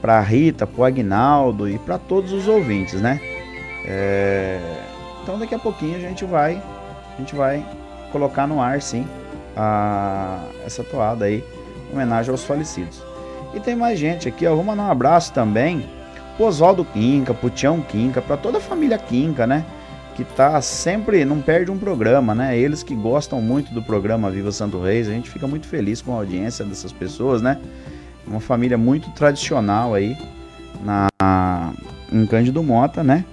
Speaker 2: pra Rita, pro Agnaldo e para todos os ouvintes, né? É, Então daqui a pouquinho a gente vai, a gente vai colocar no ar sim a, essa toada aí, em homenagem aos falecidos. E tem mais gente aqui, ó, vou mandar um abraço também pro Oswaldo Quinca, pro Tião Quinca, para toda a família Quinca, né? Que tá sempre, não perde um programa, né? Eles que gostam muito do programa Viva Santo Reis, a gente fica muito feliz com a audiência dessas pessoas, né? Uma família muito tradicional aí na em Cândido Mota, né?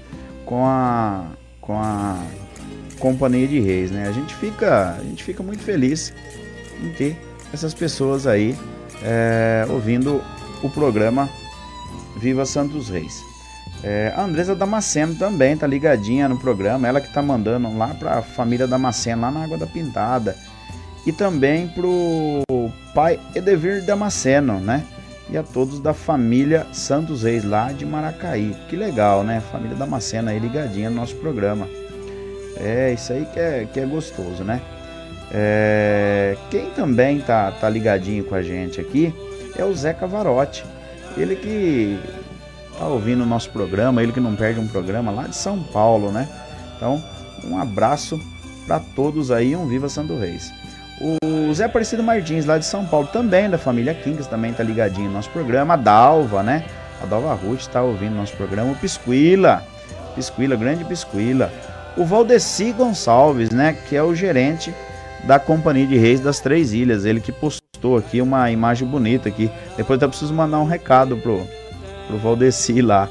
Speaker 2: com a com a companhia de reis, né? A gente fica a gente fica muito feliz em ter essas pessoas aí é, ouvindo o programa Viva Santos Reis. É, a Andresa Damasceno também tá ligadinha no programa, ela que tá mandando lá para a família Damasceno lá na Água da Pintada e também pro pai Edevir Damasceno, né? e a todos da família Santos Reis lá de Maracaí. Que legal, né? Família Damasceno aí ligadinha no nosso programa. É, isso aí que é, que é gostoso, né? É, quem também tá, tá ligadinho com a gente aqui é o Zé Cavarotti. Ele que tá ouvindo o nosso programa, ele que não perde um programa lá de São Paulo, né? Então, um abraço para todos aí, um Viva Santo Reis. O Zé Aparecido Martins, lá de São Paulo, também da família Kinkas, também tá ligadinho no nosso programa. A Dalva, né? A Dalva Ruth tá ouvindo nosso programa. O Pisquila, Pisquila, grande Pisquila. O Valdeci Gonçalves, né? Que é o gerente da Companhia de Reis das Três Ilhas. Ele que postou aqui uma imagem bonita aqui. Depois eu preciso mandar um recado pro, pro Valdeci lá.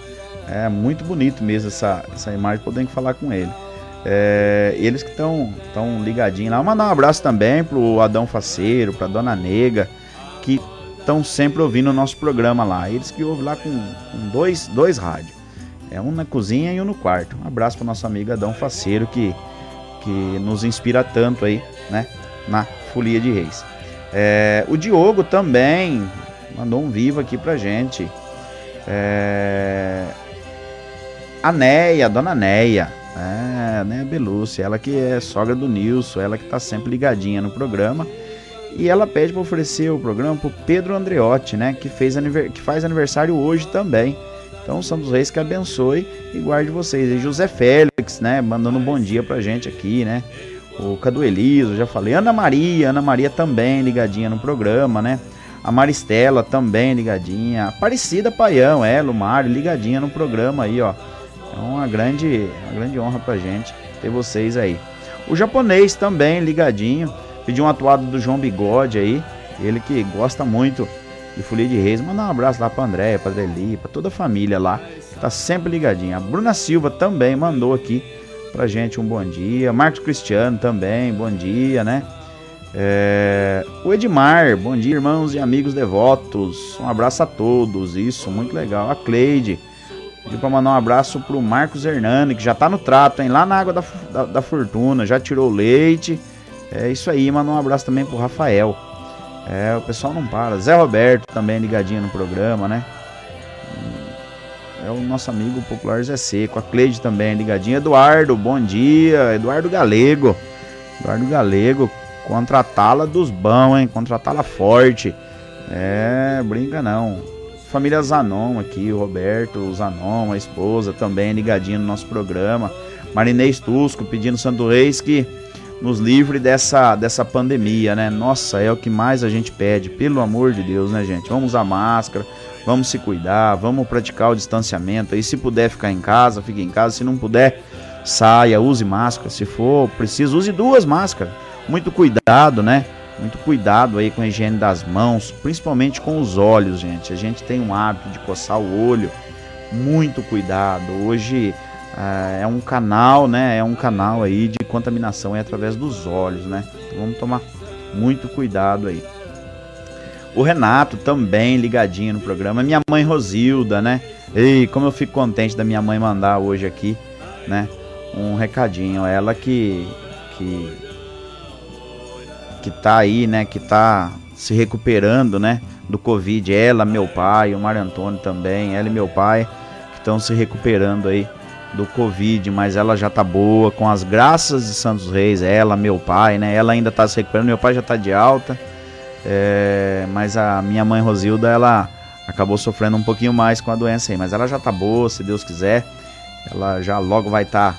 Speaker 2: É muito bonito mesmo essa, essa imagem, podendo falar com ele. É, eles que estão tão ligadinhos lá. Mandar um abraço também pro Adão Faceiro, pra Dona Nega, que estão sempre ouvindo o nosso programa lá. Eles que ouvem lá com, com dois, dois rádios. É um na cozinha e um no quarto. Um abraço pro nosso amigo Adão Faceiro, que, que nos inspira tanto aí, né? Na Folia de Reis. É, o Diogo também mandou um vivo aqui pra gente. É, a Neia, dona Neia. É, né, Belúcia, ela que é sogra do Nilson, ela que tá sempre ligadinha no programa. E ela pede para oferecer o programa pro Pedro Andreotti, né, que, fez que faz aniversário hoje também. Então, Santos Reis que abençoe e guarde vocês. E José Félix, né, mandando um bom dia pra gente aqui, né. O Cadu Eliso, já falei. Ana Maria, Ana Maria também ligadinha no programa, né. A Maristela também ligadinha. Aparecida Paião, é, Lumário, ligadinha no programa aí, ó. É uma grande, uma grande honra pra gente ter vocês aí. O japonês também ligadinho. Pediu um atuado do João Bigode aí. Ele que gosta muito de Folia de Reis. Mandar um abraço lá pra André, pra Adeli, pra toda a família lá. Tá sempre ligadinha. A Bruna Silva também mandou aqui pra gente um bom dia. Marcos Cristiano também, bom dia, né? É... O Edmar, bom dia, irmãos e amigos devotos. Um abraço a todos. Isso, muito legal. A Cleide. Pediu pra mandar um abraço pro Marcos Hernani, que já tá no trato, hein? Lá na Água da, da, da Fortuna, já tirou leite. É isso aí, manda um abraço também pro Rafael. É, o pessoal não para. Zé Roberto também ligadinho no programa, né? É o nosso amigo popular Zé Seco. A Cleide também ligadinho. Eduardo, bom dia. Eduardo Galego. Eduardo Galego, contratá-la dos bons, hein? Contratá-la forte. É, brinca não. Família Zanon aqui, o Roberto, o Zanon, a esposa também ligadinho no nosso programa. Marinês Tusco pedindo Santo Reis que nos livre dessa, dessa pandemia, né? Nossa, é o que mais a gente pede, pelo amor de Deus, né, gente? Vamos usar máscara, vamos se cuidar, vamos praticar o distanciamento. Aí, se puder ficar em casa, fique em casa. Se não puder, saia, use máscara. Se for preciso, use duas máscaras. Muito cuidado, né? Muito cuidado aí com a higiene das mãos, principalmente com os olhos, gente. A gente tem um hábito de coçar o olho. Muito cuidado. Hoje uh, é um canal, né? É um canal aí de contaminação é através dos olhos, né? Então vamos tomar muito cuidado aí. O Renato também ligadinho no programa. Minha mãe Rosilda, né? Ei, como eu fico contente da minha mãe mandar hoje aqui, né? Um recadinho. Ela que que que tá aí, né, que tá se recuperando, né, do Covid. Ela, meu pai, o Mário Antônio também, ela e meu pai, que estão se recuperando aí do Covid, mas ela já tá boa, com as graças de Santos Reis, ela, meu pai, né, ela ainda tá se recuperando, meu pai já tá de alta, é, mas a minha mãe Rosilda, ela acabou sofrendo um pouquinho mais com a doença aí, mas ela já tá boa, se Deus quiser, ela já logo vai estar tá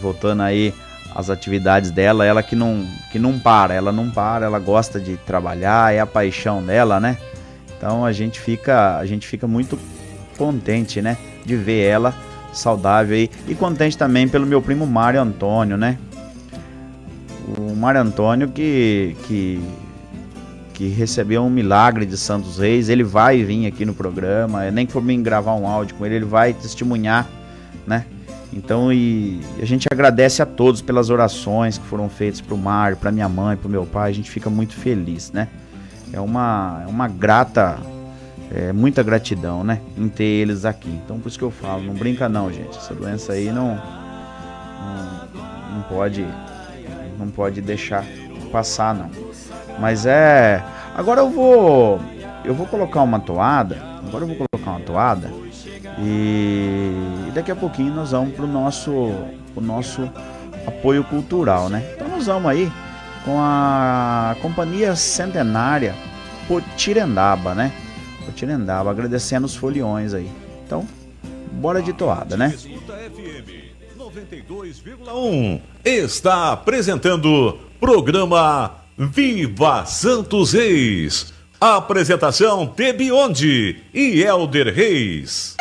Speaker 2: voltando aí as atividades dela, ela que não, que não para, ela não para, ela gosta de trabalhar, é a paixão dela, né? Então a gente fica, a gente fica muito contente, né, de ver ela saudável aí e contente também pelo meu primo Mário Antônio, né? O Mário Antônio que que que recebeu um milagre de Santos Reis, ele vai vir aqui no programa, nem que for me gravar um áudio com ele, ele vai testemunhar, né? Então, e a gente agradece a todos pelas orações que foram feitas para o Mário, para minha mãe, para o meu pai. A gente fica muito feliz, né? É uma, é uma grata, é, muita gratidão, né? Em ter eles aqui. Então, por isso que eu falo, não brinca não, gente. Essa doença aí não, não, não pode, não pode deixar passar, não. Mas é, agora eu vou, eu vou colocar uma toada. Agora eu vou colocar uma toada e, daqui a pouquinho nós vamos para o nosso, o nosso apoio cultural, né? Então nós vamos aí com a Companhia Centenária Potirendaba, né? Potirendaba, agradecendo os foliões aí. Então, bora de toada, né?
Speaker 1: 92,1 está apresentando programa Viva Santos Reis. Apresentação Tebionde e Elder Reis.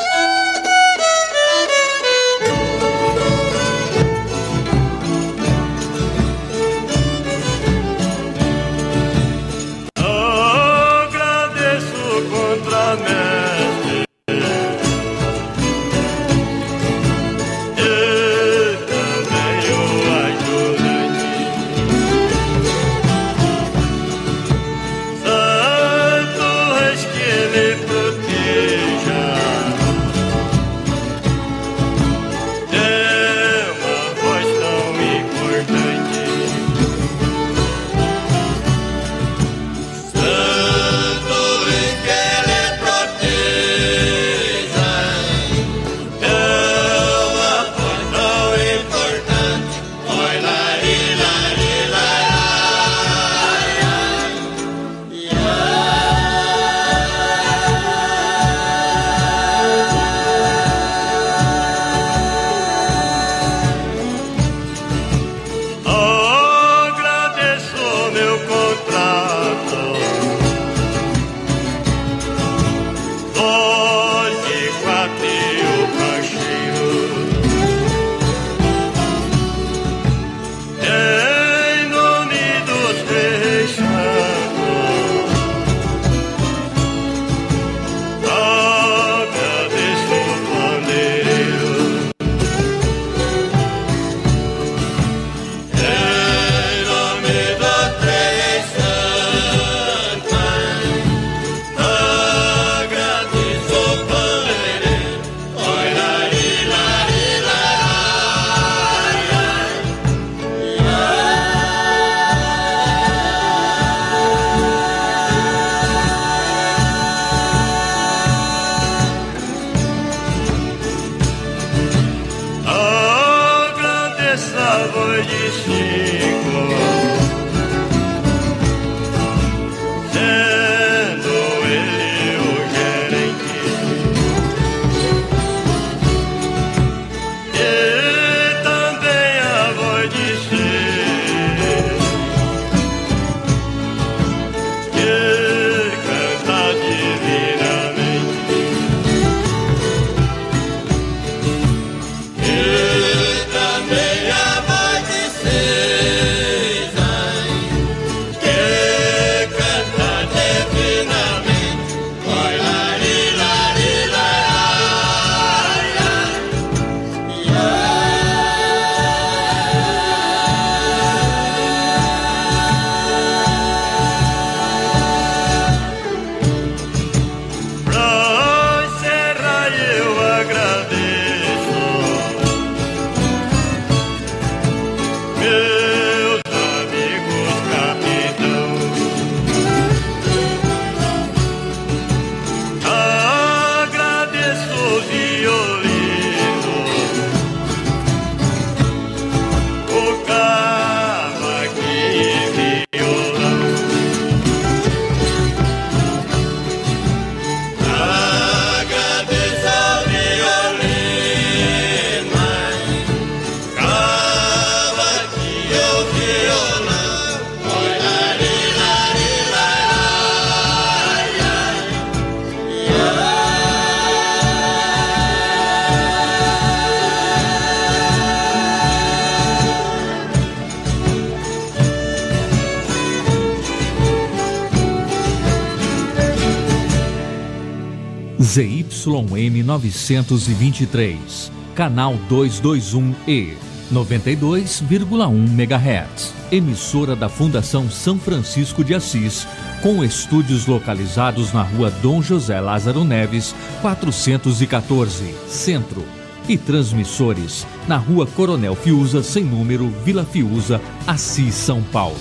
Speaker 15: ZYN 923, canal 221E, 92,1 MHz. Emissora da Fundação São Francisco de Assis, com estúdios localizados na rua Dom José Lázaro Neves, 414, Centro. E transmissores na rua Coronel Fiuza, sem número, Vila Fiuza, Assis, São Paulo.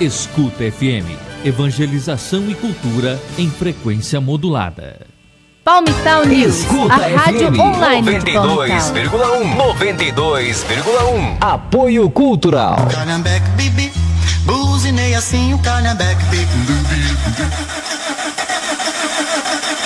Speaker 15: Escuta FM, evangelização e cultura em frequência modulada.
Speaker 16: Palmital News,
Speaker 17: Escuta
Speaker 16: a rádio
Speaker 17: FM
Speaker 16: online de Palmital.
Speaker 17: 92,1 92,1 Apoio Cultural.
Speaker 18: Bibi, buzinei assim o bibi.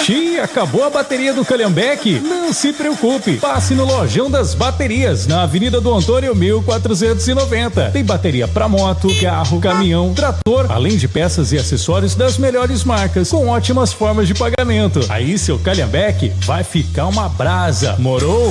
Speaker 4: Xi, acabou a bateria do Calhambeque? Não se preocupe. Passe no Lojão das Baterias, na Avenida do Antônio 1490. Tem bateria para moto, carro, caminhão, trator, além de peças e acessórios das melhores marcas, com ótimas formas de pagamento. Aí seu Calhambeque vai ficar uma brasa. Morou?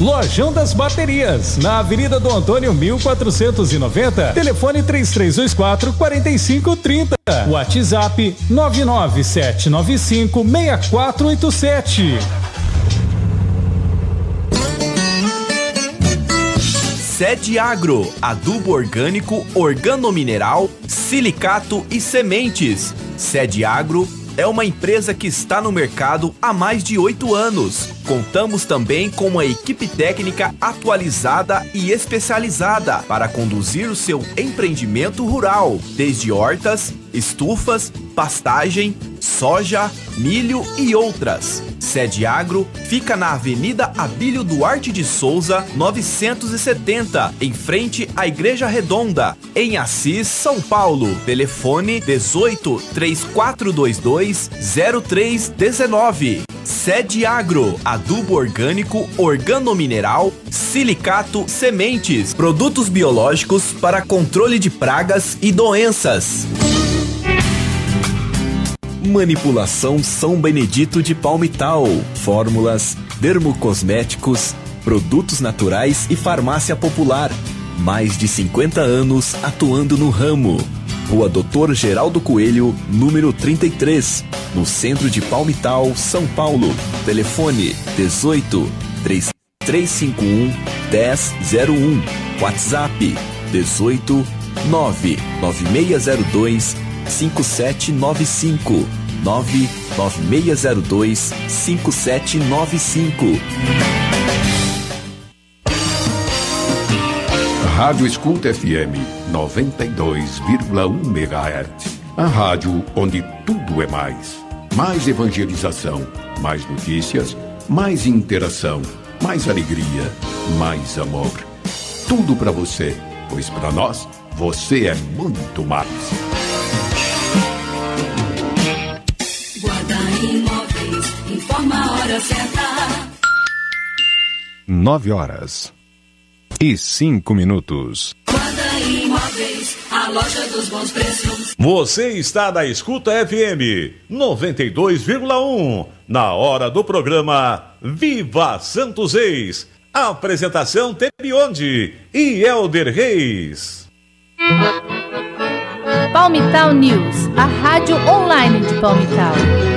Speaker 4: Lojão das Baterias, na Avenida do Antônio 1490, telefone 3324 4530. WhatsApp 99795 6487.
Speaker 19: Sede Agro, adubo orgânico, organomineral, silicato e sementes. Sede Agro é uma empresa que está no mercado há mais de oito anos. Contamos também com uma equipe técnica atualizada e especializada para conduzir o seu empreendimento rural, desde hortas, estufas, pastagem, soja, milho e outras. Sede Agro fica na Avenida Abílio Duarte de Souza, 970, em frente à Igreja Redonda, em Assis, São Paulo. Telefone 18 3422 0319. Sede Agro, adubo orgânico, organomineral, silicato, sementes, produtos biológicos para controle de pragas e doenças. Manipulação São Benedito de Palmital. Fórmulas, dermocosméticos, produtos naturais e farmácia popular. Mais de 50 anos atuando no ramo. Rua Doutor Geraldo Coelho, número 33, no centro de Palmital, São Paulo. Telefone 18 3351 1001. WhatsApp 18 99602 5795 99602 5795
Speaker 5: Rádio Escuta FM 92,1 MHz. A rádio onde tudo é mais. Mais evangelização, mais notícias, mais interação, mais alegria, mais amor. Tudo para você, pois para nós você é muito mais.
Speaker 10: Informa a hora certa.
Speaker 9: 9 horas e 5 minutos.
Speaker 10: Guarda Imóveis, a loja dos bons preços.
Speaker 1: Você está na Escuta FM 92,1 na hora do programa Viva Santos Reis. Apresentação Tebionde e Elder Reis.
Speaker 16: Palmital News, a rádio online de Palmital.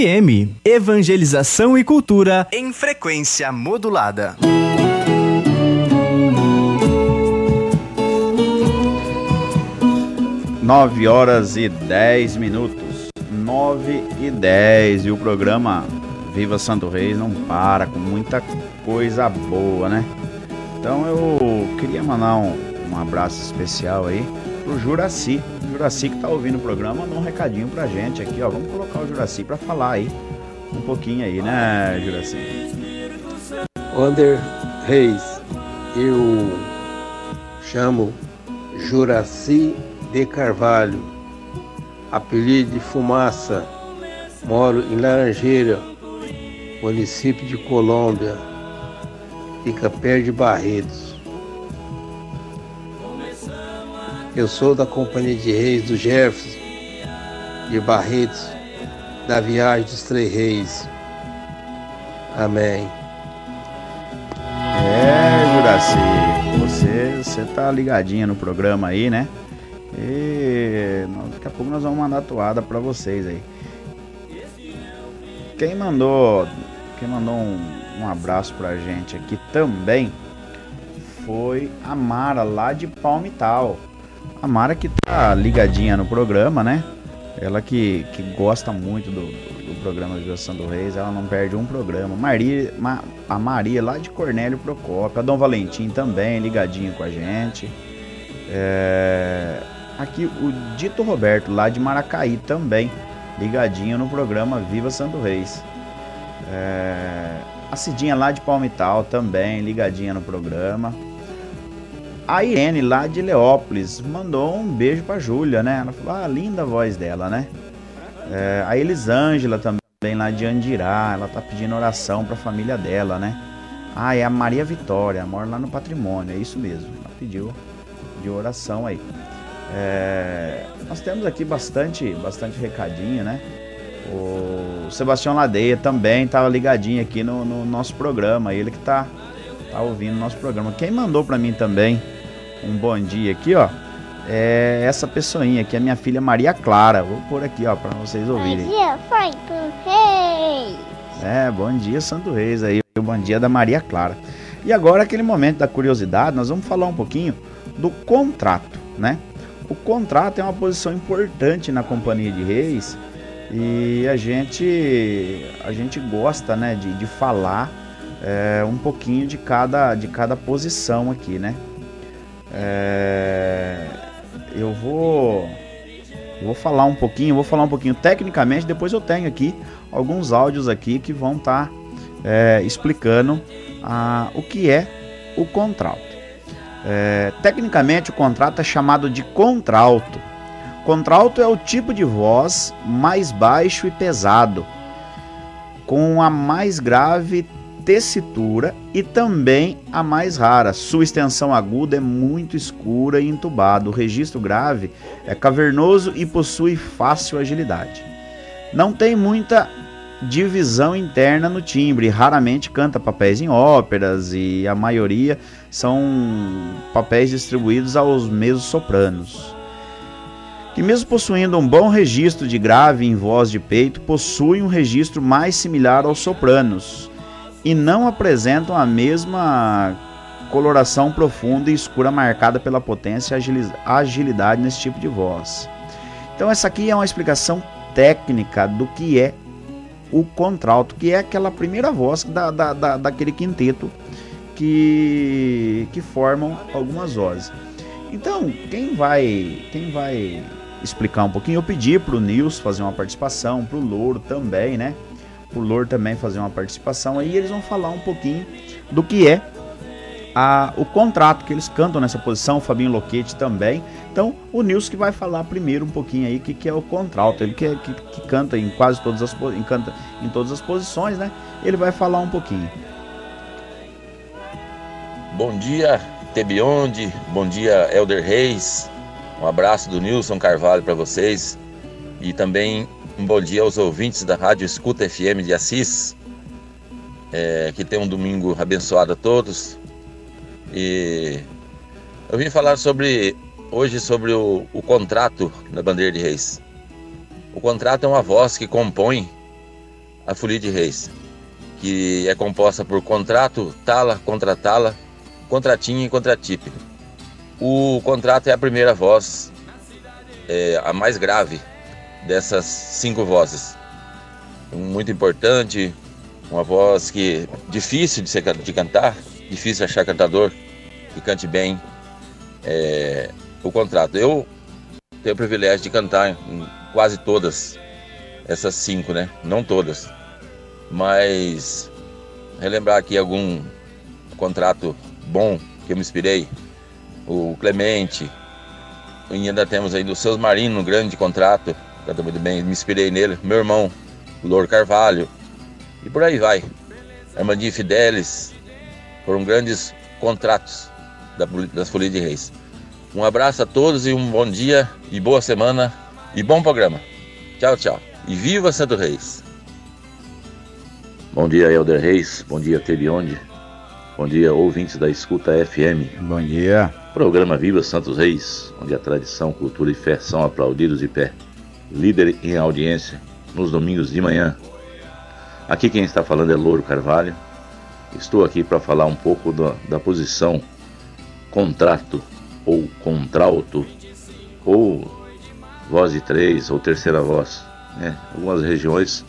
Speaker 6: FM, Evangelização e Cultura em frequência modulada.
Speaker 2: Nove horas e 10 minutos. 9 e 10. E o programa Viva Santo Reis não para com muita coisa boa, né? Então eu queria mandar um, um abraço especial aí pro Juraci. O Juraci que tá ouvindo o programa mandou um recadinho pra gente aqui, ó. Vamos colocar o Juraci pra falar aí um pouquinho aí, né, Juraci?
Speaker 20: Wander Reis, eu chamo Juraci de Carvalho, apelido de Fumaça, moro em Laranjeira, município de Colômbia, fica perto de Barretos. Eu sou da Companhia de Reis do Jefferson, de Barretos, da Viagem dos Três Reis. Amém.
Speaker 2: É, Juraci, você, você tá ligadinha no programa aí, né? E daqui a pouco nós vamos mandar toada pra vocês aí. Quem mandou, quem mandou um, um abraço pra gente aqui também foi a Mara lá de Palmital. A Mara que tá ligadinha no programa, né? Ela que, que gosta muito do, do programa Vivação do Reis, ela não perde um programa. Maria, Ma- a Maria lá de Cornélio Procópio, a Dom Valentim também ligadinho com a gente. É, aqui o Dito Roberto lá de Maracaí também ligadinho no programa Viva Santo Reis. É, a Cidinha lá de Palmital também ligadinha no programa. A Irene lá de Leópolis mandou um beijo pra Júlia, né? Ela falou, ah, linda a voz dela, né? É, a Elisângela também lá de Andirá, ela tá pedindo oração pra família dela, né? Ah, é a Maria Vitória, mora lá no patrimônio, é isso mesmo. Ela pediu de oração aí. É, nós temos aqui bastante, bastante recadinho, né? O Sebastião Ladeia também estava ligadinho aqui no, no nosso programa, ele que tá, tá ouvindo o nosso programa. Quem mandou para mim também um bom dia aqui, ó, é essa pessoinha aqui, a minha filha Maria Clara. Vou pôr aqui, ó, para vocês ouvirem.
Speaker 14: dia, Santo Reis.
Speaker 2: É, bom dia, Santo Reis aí, o bom dia da Maria Clara. E agora, aquele momento da curiosidade, nós vamos falar um pouquinho do contrato, né? O contrato é uma posição importante na Companhia de Reis e a gente, a gente gosta, né, de, de falar é, um pouquinho de cada, de cada posição aqui, né? É, eu vou vou falar um pouquinho, vou falar um pouquinho tecnicamente, depois eu tenho aqui alguns áudios aqui que vão estar explicando ah, o que é o contralto. É, tecnicamente o contrato é chamado de contralto. Contralto é o tipo de voz mais baixo e pesado, com a mais grave tessitura e também a mais rara. Sua extensão aguda é muito escura e entubada. O registro grave é cavernoso e possui fácil agilidade. Não tem muita divisão interna no timbre, raramente canta papéis em óperas e a maioria são papéis distribuídos aos mesmos sopranos. Que mesmo possuindo um bom registro de grave em voz de peito, possui um registro mais similar aos sopranos e não apresentam a mesma coloração profunda e escura marcada pela potência e agilidade nesse tipo de voz. Então essa aqui é uma explicação técnica do que é o contralto, que é aquela primeira voz da, da, da, daquele quinteto que, que formam algumas vozes. Então, quem vai, quem vai explicar um pouquinho, eu pedi para o Nils fazer uma participação, para o Louro também, né? O Louro também fazer uma participação, aí eles vão falar um pouquinho do que é a, o contrato que eles cantam nessa posição, o Fabinho Loquete também. Então, o Nilson que vai falar primeiro um pouquinho aí o que, que é o contrato. Ele que, que, que, canta em quase todas as em, canta em todas as posições, né? Ele vai falar um pouquinho.
Speaker 21: Bom dia, Tebionde. Bom dia, Elder Reis. Um abraço do Nilson Carvalho para vocês. E também um bom dia aos ouvintes da Rádio Escuta FM de Assis. É, que tem um domingo abençoado a todos. E eu vim falar sobre hoje sobre o, o contrato da bandeira de reis. O contrato é uma voz que compõe a folia de reis, que é composta por contrato, tala, contratala, contratinho e contratipe. O contrato é a primeira voz, é, a mais grave dessas cinco vozes. Muito importante, uma voz que difícil de, ser, de cantar, difícil achar cantador que cante bem é, o contrato. Eu tenho o privilégio de cantar em quase todas essas cinco, né? Não todas, mas relembrar aqui algum contrato bom que eu me inspirei. O Clemente, ainda temos aí do Seus Marino, um grande contrato, canta muito bem, me inspirei nele. Meu irmão, Louro Carvalho, e por aí vai. Armandinho Fidelis, foram grandes contratos da, das Folias de Reis. Um abraço a todos e um bom dia e boa semana e bom programa. Tchau, tchau. E viva Santo Reis!
Speaker 22: Bom dia, Helder Reis. Bom dia, Tebionde. Bom dia, ouvintes da Escuta FM.
Speaker 2: Bom dia.
Speaker 22: Programa Viva Santos Reis, onde a tradição, cultura e fé são aplaudidos de pé. Líder em audiência nos domingos de manhã. Aqui quem está falando é Louro Carvalho. Estou aqui para falar um pouco da, da posição contrato ou contralto ou voz de três ou terceira voz. Né? Algumas regiões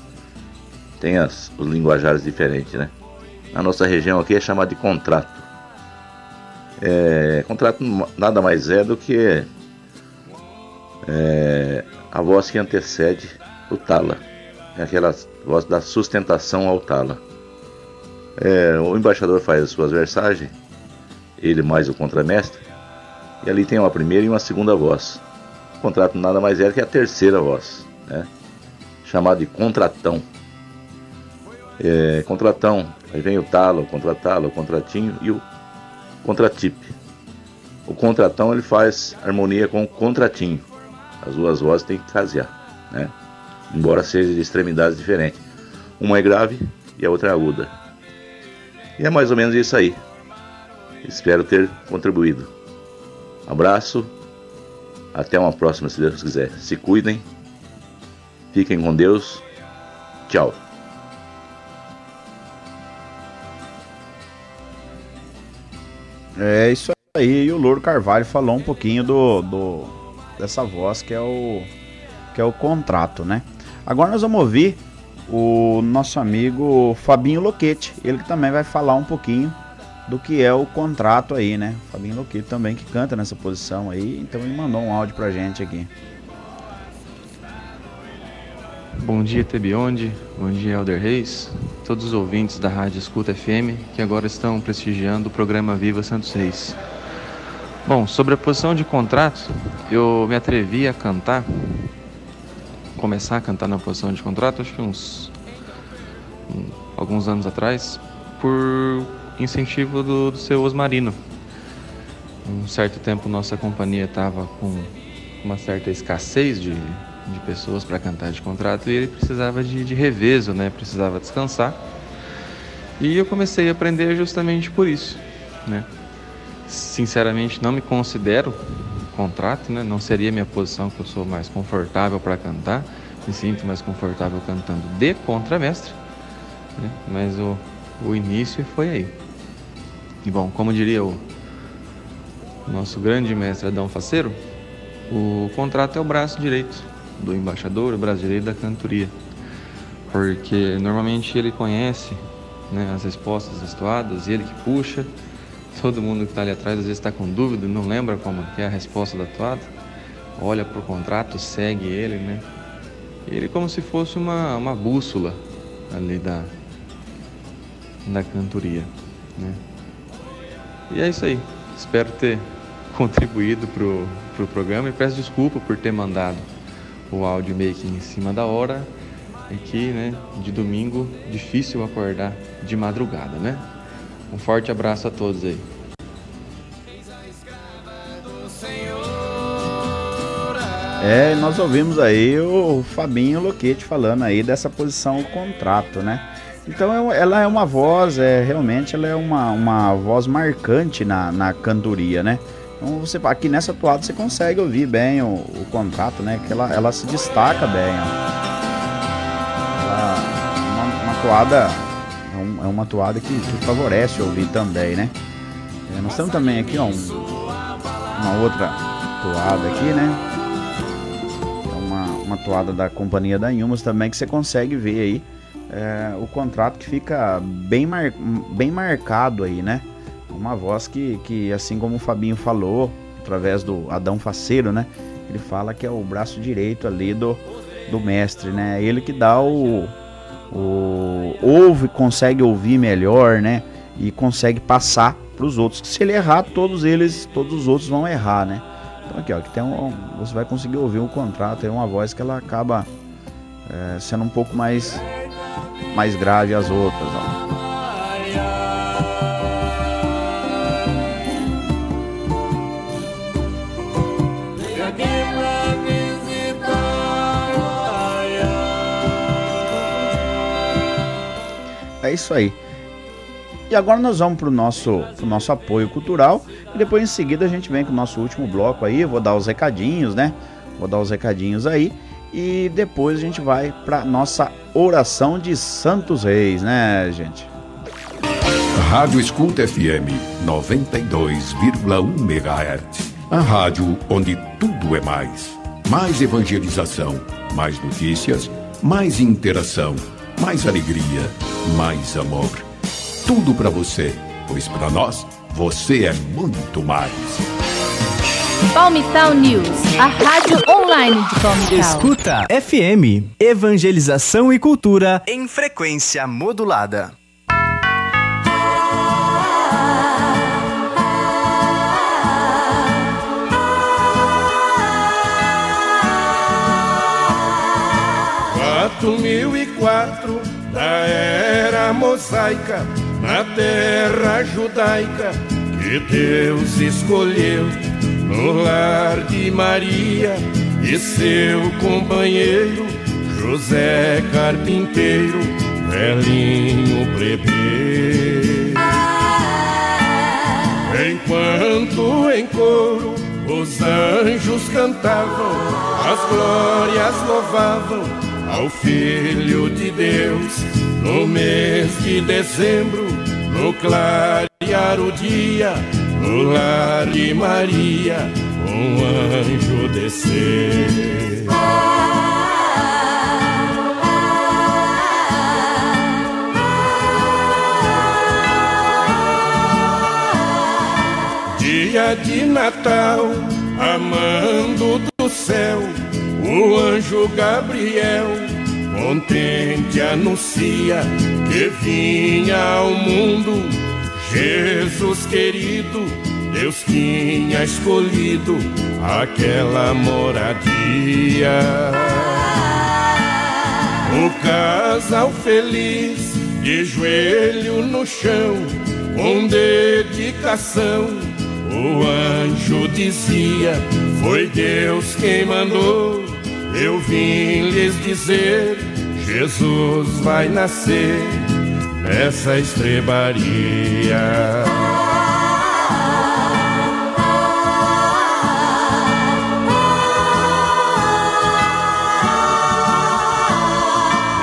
Speaker 22: têm as, os linguajares diferentes, né? Na nossa região aqui é chamado de contrato. É, contrato nada mais é do que é, a voz que antecede o tala. É aquela voz da sustentação ao tala. É, o embaixador faz as suas versagens ele mais o contramestre, e ali tem uma primeira e uma segunda voz. O contrato nada mais é que a terceira voz, né? chamado de contratão. É, contratão, aí vem o talo, o contratalo, o contratinho e o contratipe. O contratão ele faz harmonia com o contratinho. As duas vozes têm que casear, né? embora sejam de extremidades diferentes. Uma é grave e a outra é aguda. E é mais ou menos isso aí. Espero ter contribuído. Abraço. Até uma próxima, se Deus quiser. Se cuidem. Fiquem com Deus. Tchau.
Speaker 2: É isso aí. E o Louro Carvalho falou um pouquinho do, do dessa voz que é o que é o contrato, né? Agora nós vamos ouvir o nosso amigo Fabinho Loquete. Ele que também vai falar um pouquinho do que é o contrato aí, né? Fabinho Loquito também que canta nessa posição aí, então ele mandou um áudio pra gente aqui.
Speaker 23: Bom dia, Tebionde. Bom dia, Elder Reis. Todos os ouvintes da Rádio Escuta FM que agora estão prestigiando o programa Viva Santos Reis. Bom, sobre a posição de contrato, eu me atrevi a cantar, começar a cantar na posição de contrato, acho que uns alguns anos atrás, por incentivo do, do seu Osmarino. Um certo tempo nossa companhia estava com uma certa escassez de, de pessoas para cantar de contrato e ele precisava de, de revezo, né? precisava descansar. E eu comecei a aprender justamente por isso. Né? Sinceramente, não me considero contrato, né? não seria minha posição que eu sou mais confortável para cantar, me sinto mais confortável cantando de contramestre, né? mas o, o início foi aí. E bom, como diria o nosso grande mestre Adão Faceiro, o contrato é o braço direito do embaixador, o braço direito da cantoria. Porque normalmente ele conhece né, as respostas estuadas ele que puxa. Todo mundo que está ali atrás às vezes está com dúvida, não lembra como é a resposta da toada. Olha para o contrato, segue ele, né? Ele como se fosse uma, uma bússola ali da, da cantoria, né? E é isso aí. Espero ter contribuído pro, pro programa e peço desculpa por ter mandado o áudio meio que em cima da hora. E que, né, de domingo, difícil acordar de madrugada, né? Um forte abraço a todos aí.
Speaker 2: É, nós ouvimos aí o Fabinho Loquete falando aí dessa posição contrato, né? Então é ela é uma voz, é realmente ela é uma, uma voz marcante na, na cantoria, né? Então você aqui nessa toada você consegue ouvir bem o, o contrato, né? Que ela, ela se destaca bem. Ó. Ela, uma, uma toada é, uma toada que, que, favorece ouvir também, né? É, nós temos também aqui ó, um, uma outra toada aqui, né? uma toada da companhia da Inhumas também que você consegue ver aí é, o contrato que fica bem, mar, bem marcado aí, né? Uma voz que, que, assim como o Fabinho falou, através do Adão Faceiro, né? Ele fala que é o braço direito ali do, do mestre, né? Ele que dá o, o ouve, consegue ouvir melhor, né? E consegue passar para os outros. Se ele errar, todos eles, todos os outros vão errar, né? Então aqui, ó, que tem um, você vai conseguir ouvir um contrato, tem uma voz que ela acaba é, sendo um pouco mais mais grave as outras, ó. É isso aí. E agora nós vamos para o nosso, pro nosso apoio cultural e depois em seguida a gente vem com o nosso último bloco aí. Vou dar os recadinhos, né? Vou dar os recadinhos aí e depois a gente vai para nossa oração de Santos Reis, né, gente?
Speaker 5: Rádio Escuta FM 92,1 MHz. A rádio onde tudo é mais. Mais evangelização, mais notícias, mais interação, mais alegria, mais amor tudo para você, pois para nós você é muito mais.
Speaker 16: Palmital News, a rádio online de Palmital.
Speaker 6: Escuta FM, evangelização e cultura em frequência modulada.
Speaker 7: Quatro mil e quatro da era mosaica na terra judaica que Deus escolheu no lar de Maria e seu companheiro José Carpinteiro, velhinho plebeu. Enquanto em coro os anjos cantavam, as glórias louvavam ao Filho de Deus no mês de dezembro, no clarear o dia, no lar de Maria, um anjo descer. Dia de Natal, amando do céu, o anjo Gabriel contente anuncia que vinha ao mundo Jesus querido. Deus tinha escolhido aquela moradia. O casal feliz, de joelho no chão, com dedicação. O anjo dizia: Foi Deus quem mandou. Eu vim lhes dizer Jesus vai nascer nessa estrebaria.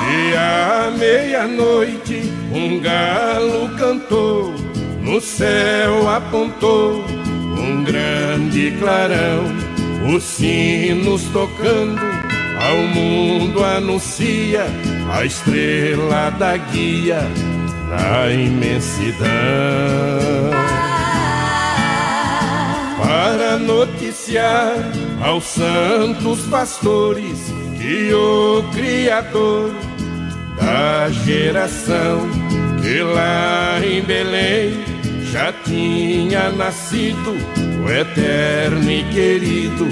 Speaker 7: E à meia-noite um galo cantou, no céu apontou um grande clarão, os sinos tocando ao mundo anuncia a estrela da guia na imensidão. Para noticiar aos santos pastores que o Criador da geração que lá em Belém já tinha nascido o eterno e querido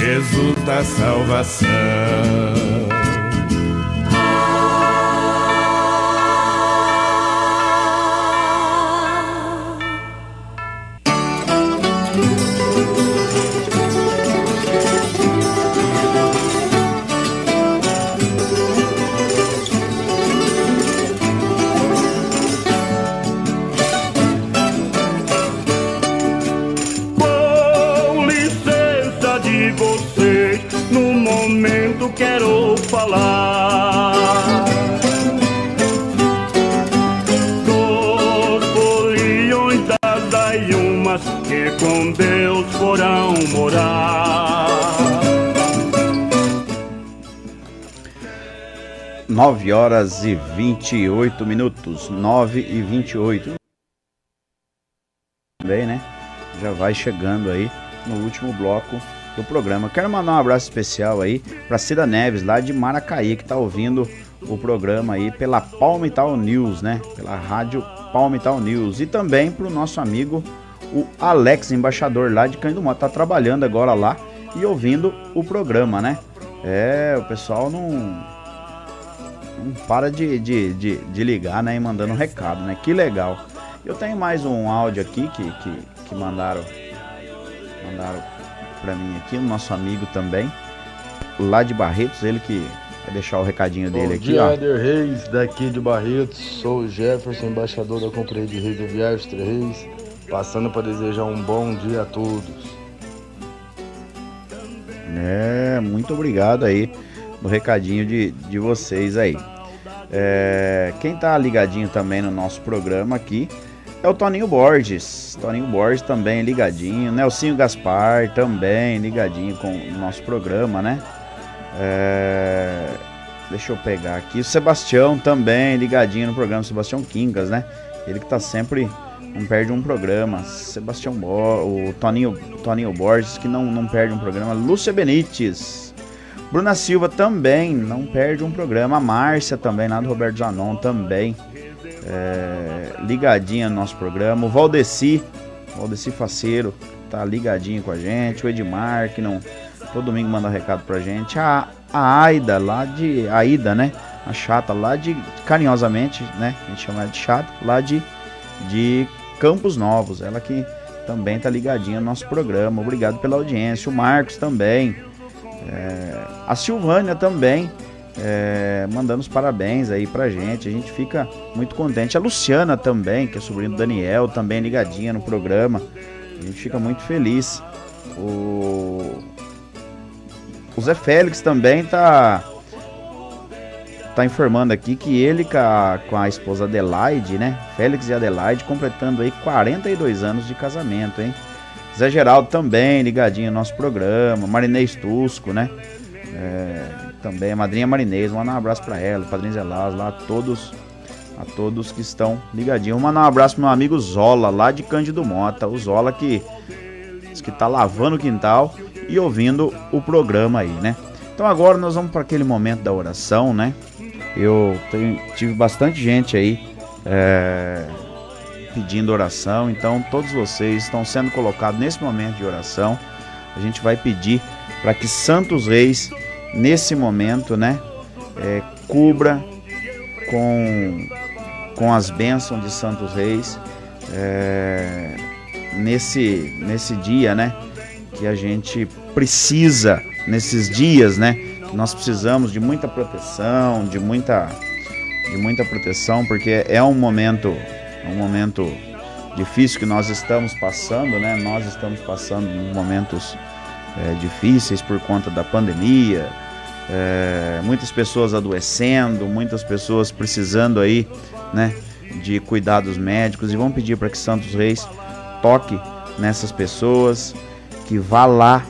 Speaker 7: Jesus da salvação.
Speaker 2: 9 horas e 28 minutos. 9 e 28. Também, né? Já vai chegando aí no último bloco do programa. Quero mandar um abraço especial aí para Cida Neves, lá de Maracaí, que tá ouvindo o programa aí pela Palmital News, né? Pela rádio Palmital News. E também pro nosso amigo, o Alex, embaixador lá de Cândido Mota. Tá trabalhando agora lá e ouvindo o programa, né? É, o pessoal não não para de, de, de, de ligar, né? E mandando um recado, né? Que legal. Eu tenho mais um áudio aqui que, que, que mandaram mandaram para mim aqui, o nosso amigo também, lá de Barretos, ele que vai deixar o recadinho dele
Speaker 24: Bom
Speaker 2: aqui,
Speaker 24: dia,
Speaker 2: ó.
Speaker 24: Eder Reis, daqui de Barretos. Sou o Jefferson, embaixador da Companhia de Reis do Viários Três Reis, passando para desejar um bom dia a todos.
Speaker 2: É, muito obrigado aí no recadinho de, de vocês aí. É, quem tá ligadinho também no nosso programa aqui é o Toninho Borges. Toninho Borges também ligadinho. Nelsinho Gaspar também ligadinho com o nosso programa, né? É, deixa eu pegar aqui. O Sebastião também ligadinho no programa. Sebastião Quincas, né? Ele que tá sempre. Não perde um programa. Sebastião Bo o Toninho, Toninho Borges, que não, não perde um programa. Lúcia Benites. Bruna Silva também não perde um programa. A Márcia também, lá do Roberto Zanon também. É, ligadinha no nosso programa. O Valdeci, Valdeci Faceiro, tá ligadinho com a gente. O Edmar, que não todo domingo manda recado pra gente. A, a Aida, lá de. Aida, né? A chata, lá de. Carinhosamente, né? A gente chama ela de chata, lá de, de Campos Novos. Ela que também tá ligadinha no nosso programa. Obrigado pela audiência. O Marcos também. É, a Silvânia também. É, mandando os parabéns aí pra gente. A gente fica muito contente. A Luciana também, que é sobrinho do Daniel, também ligadinha no programa. A gente fica muito feliz. O, o Zé Félix também tá tá informando aqui que ele com a, com a esposa Adelaide, né? Félix e Adelaide completando aí 42 anos de casamento, hein? Zé Geraldo também ligadinho no nosso programa. Marinês Tusco, né? É, também a madrinha Marinês, mandar um abraço para ela, padrinho Lázaro, lá a todos, a todos que estão ligadinhos. Mandar um abraço pro meu amigo Zola, lá de Cândido Mota, o Zola que que tá lavando o quintal e ouvindo o programa aí, né? Então agora nós vamos para aquele momento da oração, né? Eu tenho, tive bastante gente aí é, pedindo oração, então todos vocês estão sendo colocados nesse momento de oração. A gente vai pedir para que Santos Reis nesse momento, né, é, cubra com, com as bênçãos de Santos Reis é, nesse, nesse dia, né, que a gente precisa, nesses dias, né, nós precisamos de muita proteção, de muita, de muita proteção, porque é um momento, um momento difícil que nós estamos passando, né, nós estamos passando momentos é, difíceis por conta da pandemia, é, muitas pessoas adoecendo, muitas pessoas precisando aí, né, de cuidados médicos e vamos pedir para que Santos Reis toque nessas pessoas, que vá lá.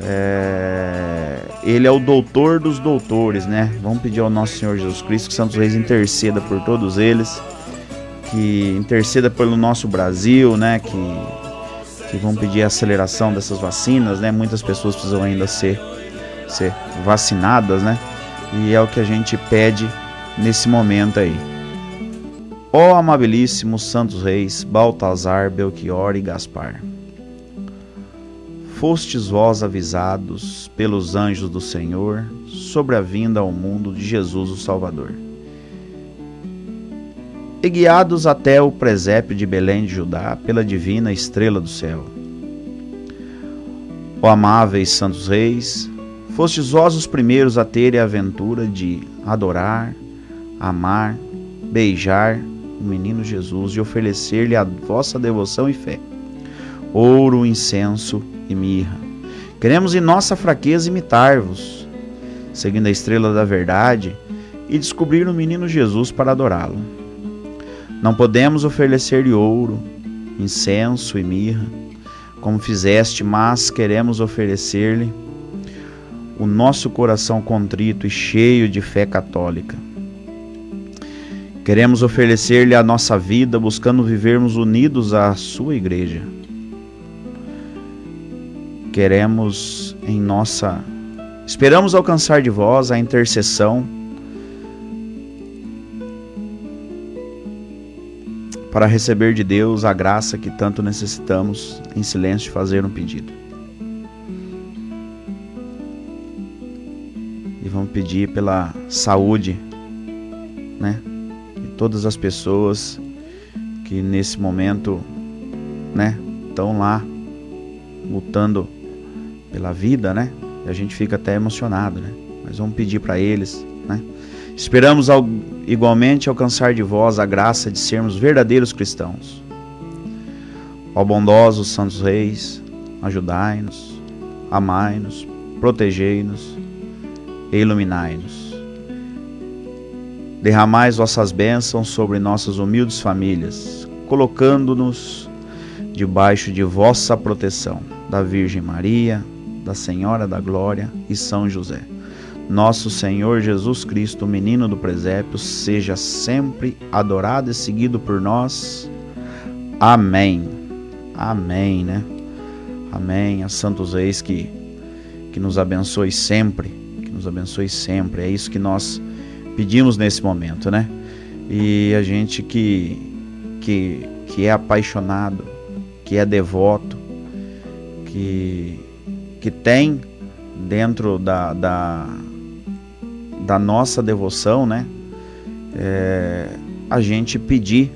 Speaker 2: É, ele é o doutor dos doutores, né? Vamos pedir ao nosso Senhor Jesus Cristo que Santos Reis interceda por todos eles, que interceda pelo nosso Brasil, né? Que que vão pedir a aceleração dessas vacinas, né? Muitas pessoas precisam ainda ser, ser vacinadas, né? E é o que a gente pede nesse momento aí. Ó amabilíssimos santos reis, Baltazar, Belchior e Gaspar. Fostes vós avisados pelos anjos do Senhor sobre a vinda ao mundo de Jesus o Salvador. E guiados até o presépio de Belém de Judá pela divina estrela do céu. Ó amáveis santos reis, fostes vós os primeiros a terem a aventura de adorar, amar, beijar o menino Jesus e oferecer-lhe a vossa devoção e fé. Ouro, incenso e mirra. Queremos em nossa fraqueza imitar-vos, seguindo a estrela da verdade e descobrir o menino Jesus para adorá-lo. Não podemos oferecer-lhe ouro, incenso e mirra, como fizeste, mas queremos oferecer-lhe o nosso coração contrito e cheio de fé católica. Queremos oferecer-lhe a nossa vida, buscando vivermos unidos à sua igreja. Queremos em nossa esperamos alcançar de vós a intercessão para receber de Deus a graça que tanto necessitamos em silêncio fazer um pedido. E vamos pedir pela saúde, né? todas as pessoas que nesse momento, né, estão lá lutando pela vida, né? E a gente fica até emocionado, né? Mas vamos pedir para eles, né? Esperamos ao, igualmente alcançar de vós a graça de sermos verdadeiros cristãos. Ó bondosos santos reis, ajudai-nos, amai-nos, protegei-nos e iluminai-nos. Derramais vossas bênçãos sobre nossas humildes famílias, colocando-nos debaixo de vossa proteção, da Virgem Maria, da Senhora da Glória e São José. Nosso Senhor Jesus Cristo, menino do presépio, seja sempre adorado e seguido por nós. Amém. Amém, né? Amém. A Santos Reis que, que nos abençoe sempre, que nos abençoe sempre. É isso que nós pedimos nesse momento, né? E a gente que, que, que é apaixonado, que é devoto, que, que tem dentro da, da, da nossa devoção, né? É, a gente pedir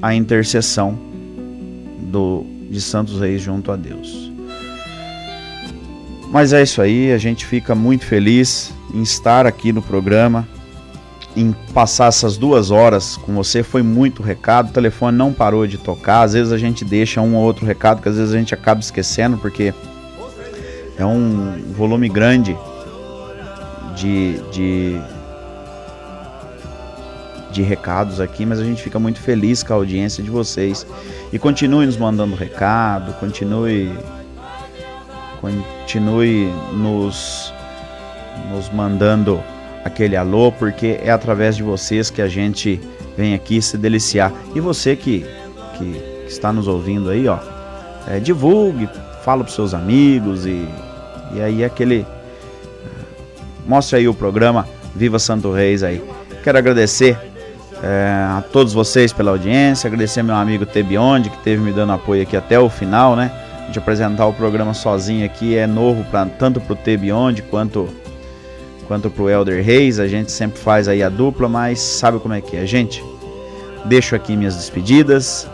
Speaker 2: a intercessão do, de Santos Reis junto a Deus. Mas é isso aí, a gente fica muito feliz em estar aqui no programa em passar essas duas horas com você. Foi muito recado, o telefone não parou de tocar. Às vezes a gente deixa um ou outro recado que às vezes a gente acaba esquecendo porque é um volume grande de, de, de recados aqui, mas a gente fica muito feliz com a audiência de vocês. E continue nos mandando recado, continue continue nos nos mandando aquele alô, porque é através de vocês que a gente vem aqui se deliciar. E você que, que, que está nos ouvindo aí, ó, é, divulgue, fala para seus amigos e, e aí aquele. Mostre aí o programa Viva Santo Reis aí. Quero agradecer é, a todos vocês pela audiência, agradecer meu amigo Tebionde que teve me dando apoio aqui até o final, né? De apresentar o programa sozinho aqui é novo pra, tanto para o Tebionde quanto quanto pro Elder Reis, a gente sempre faz aí a dupla, mas sabe como é que é, gente? Deixo aqui minhas despedidas.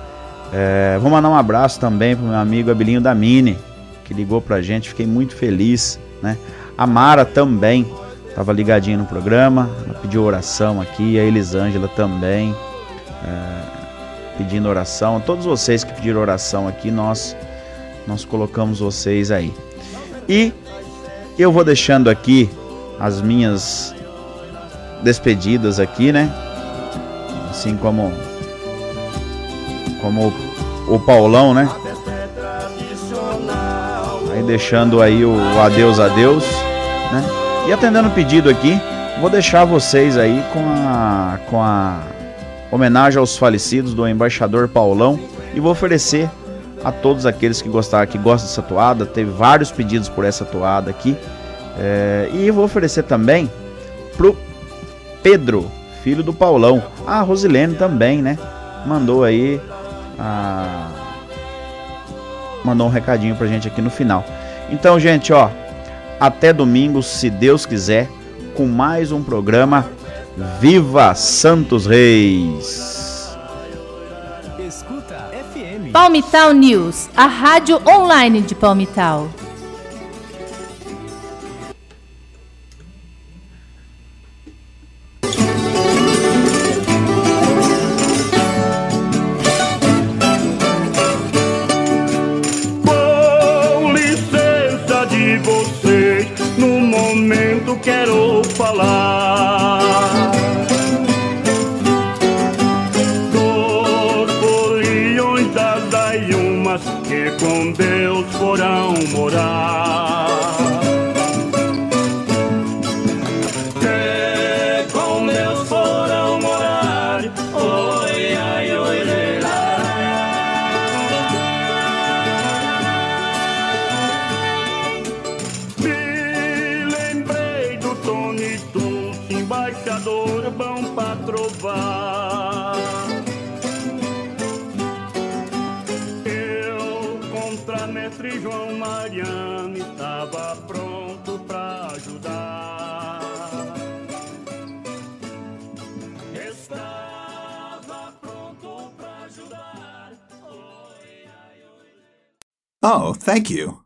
Speaker 2: É, vou mandar um abraço também pro meu amigo Abilinho da Mini, que ligou pra gente, fiquei muito feliz, né? A Mara também estava ligadinha no programa, ela pediu oração aqui, a Elisângela também é, pedindo oração. Todos vocês que pediram oração aqui, nós nós colocamos vocês aí. E eu vou deixando aqui as minhas despedidas aqui, né? Assim como como o, o Paulão, né? Aí deixando aí o adeus adeus, né? E atendendo o pedido aqui, vou deixar vocês aí com a, com a homenagem aos falecidos do embaixador Paulão e vou oferecer a todos aqueles que gostaram, que gostam dessa toada. Teve vários pedidos por essa toada aqui. É, e vou oferecer também pro Pedro, filho do Paulão. Ah, a Rosilene também, né? Mandou aí a... Mandou um recadinho pra gente aqui no final. Então, gente, ó, até domingo, se Deus quiser, com mais um programa Viva Santos Reis.
Speaker 12: Palmital News, a rádio online de Palmital.
Speaker 25: Oh, thank you.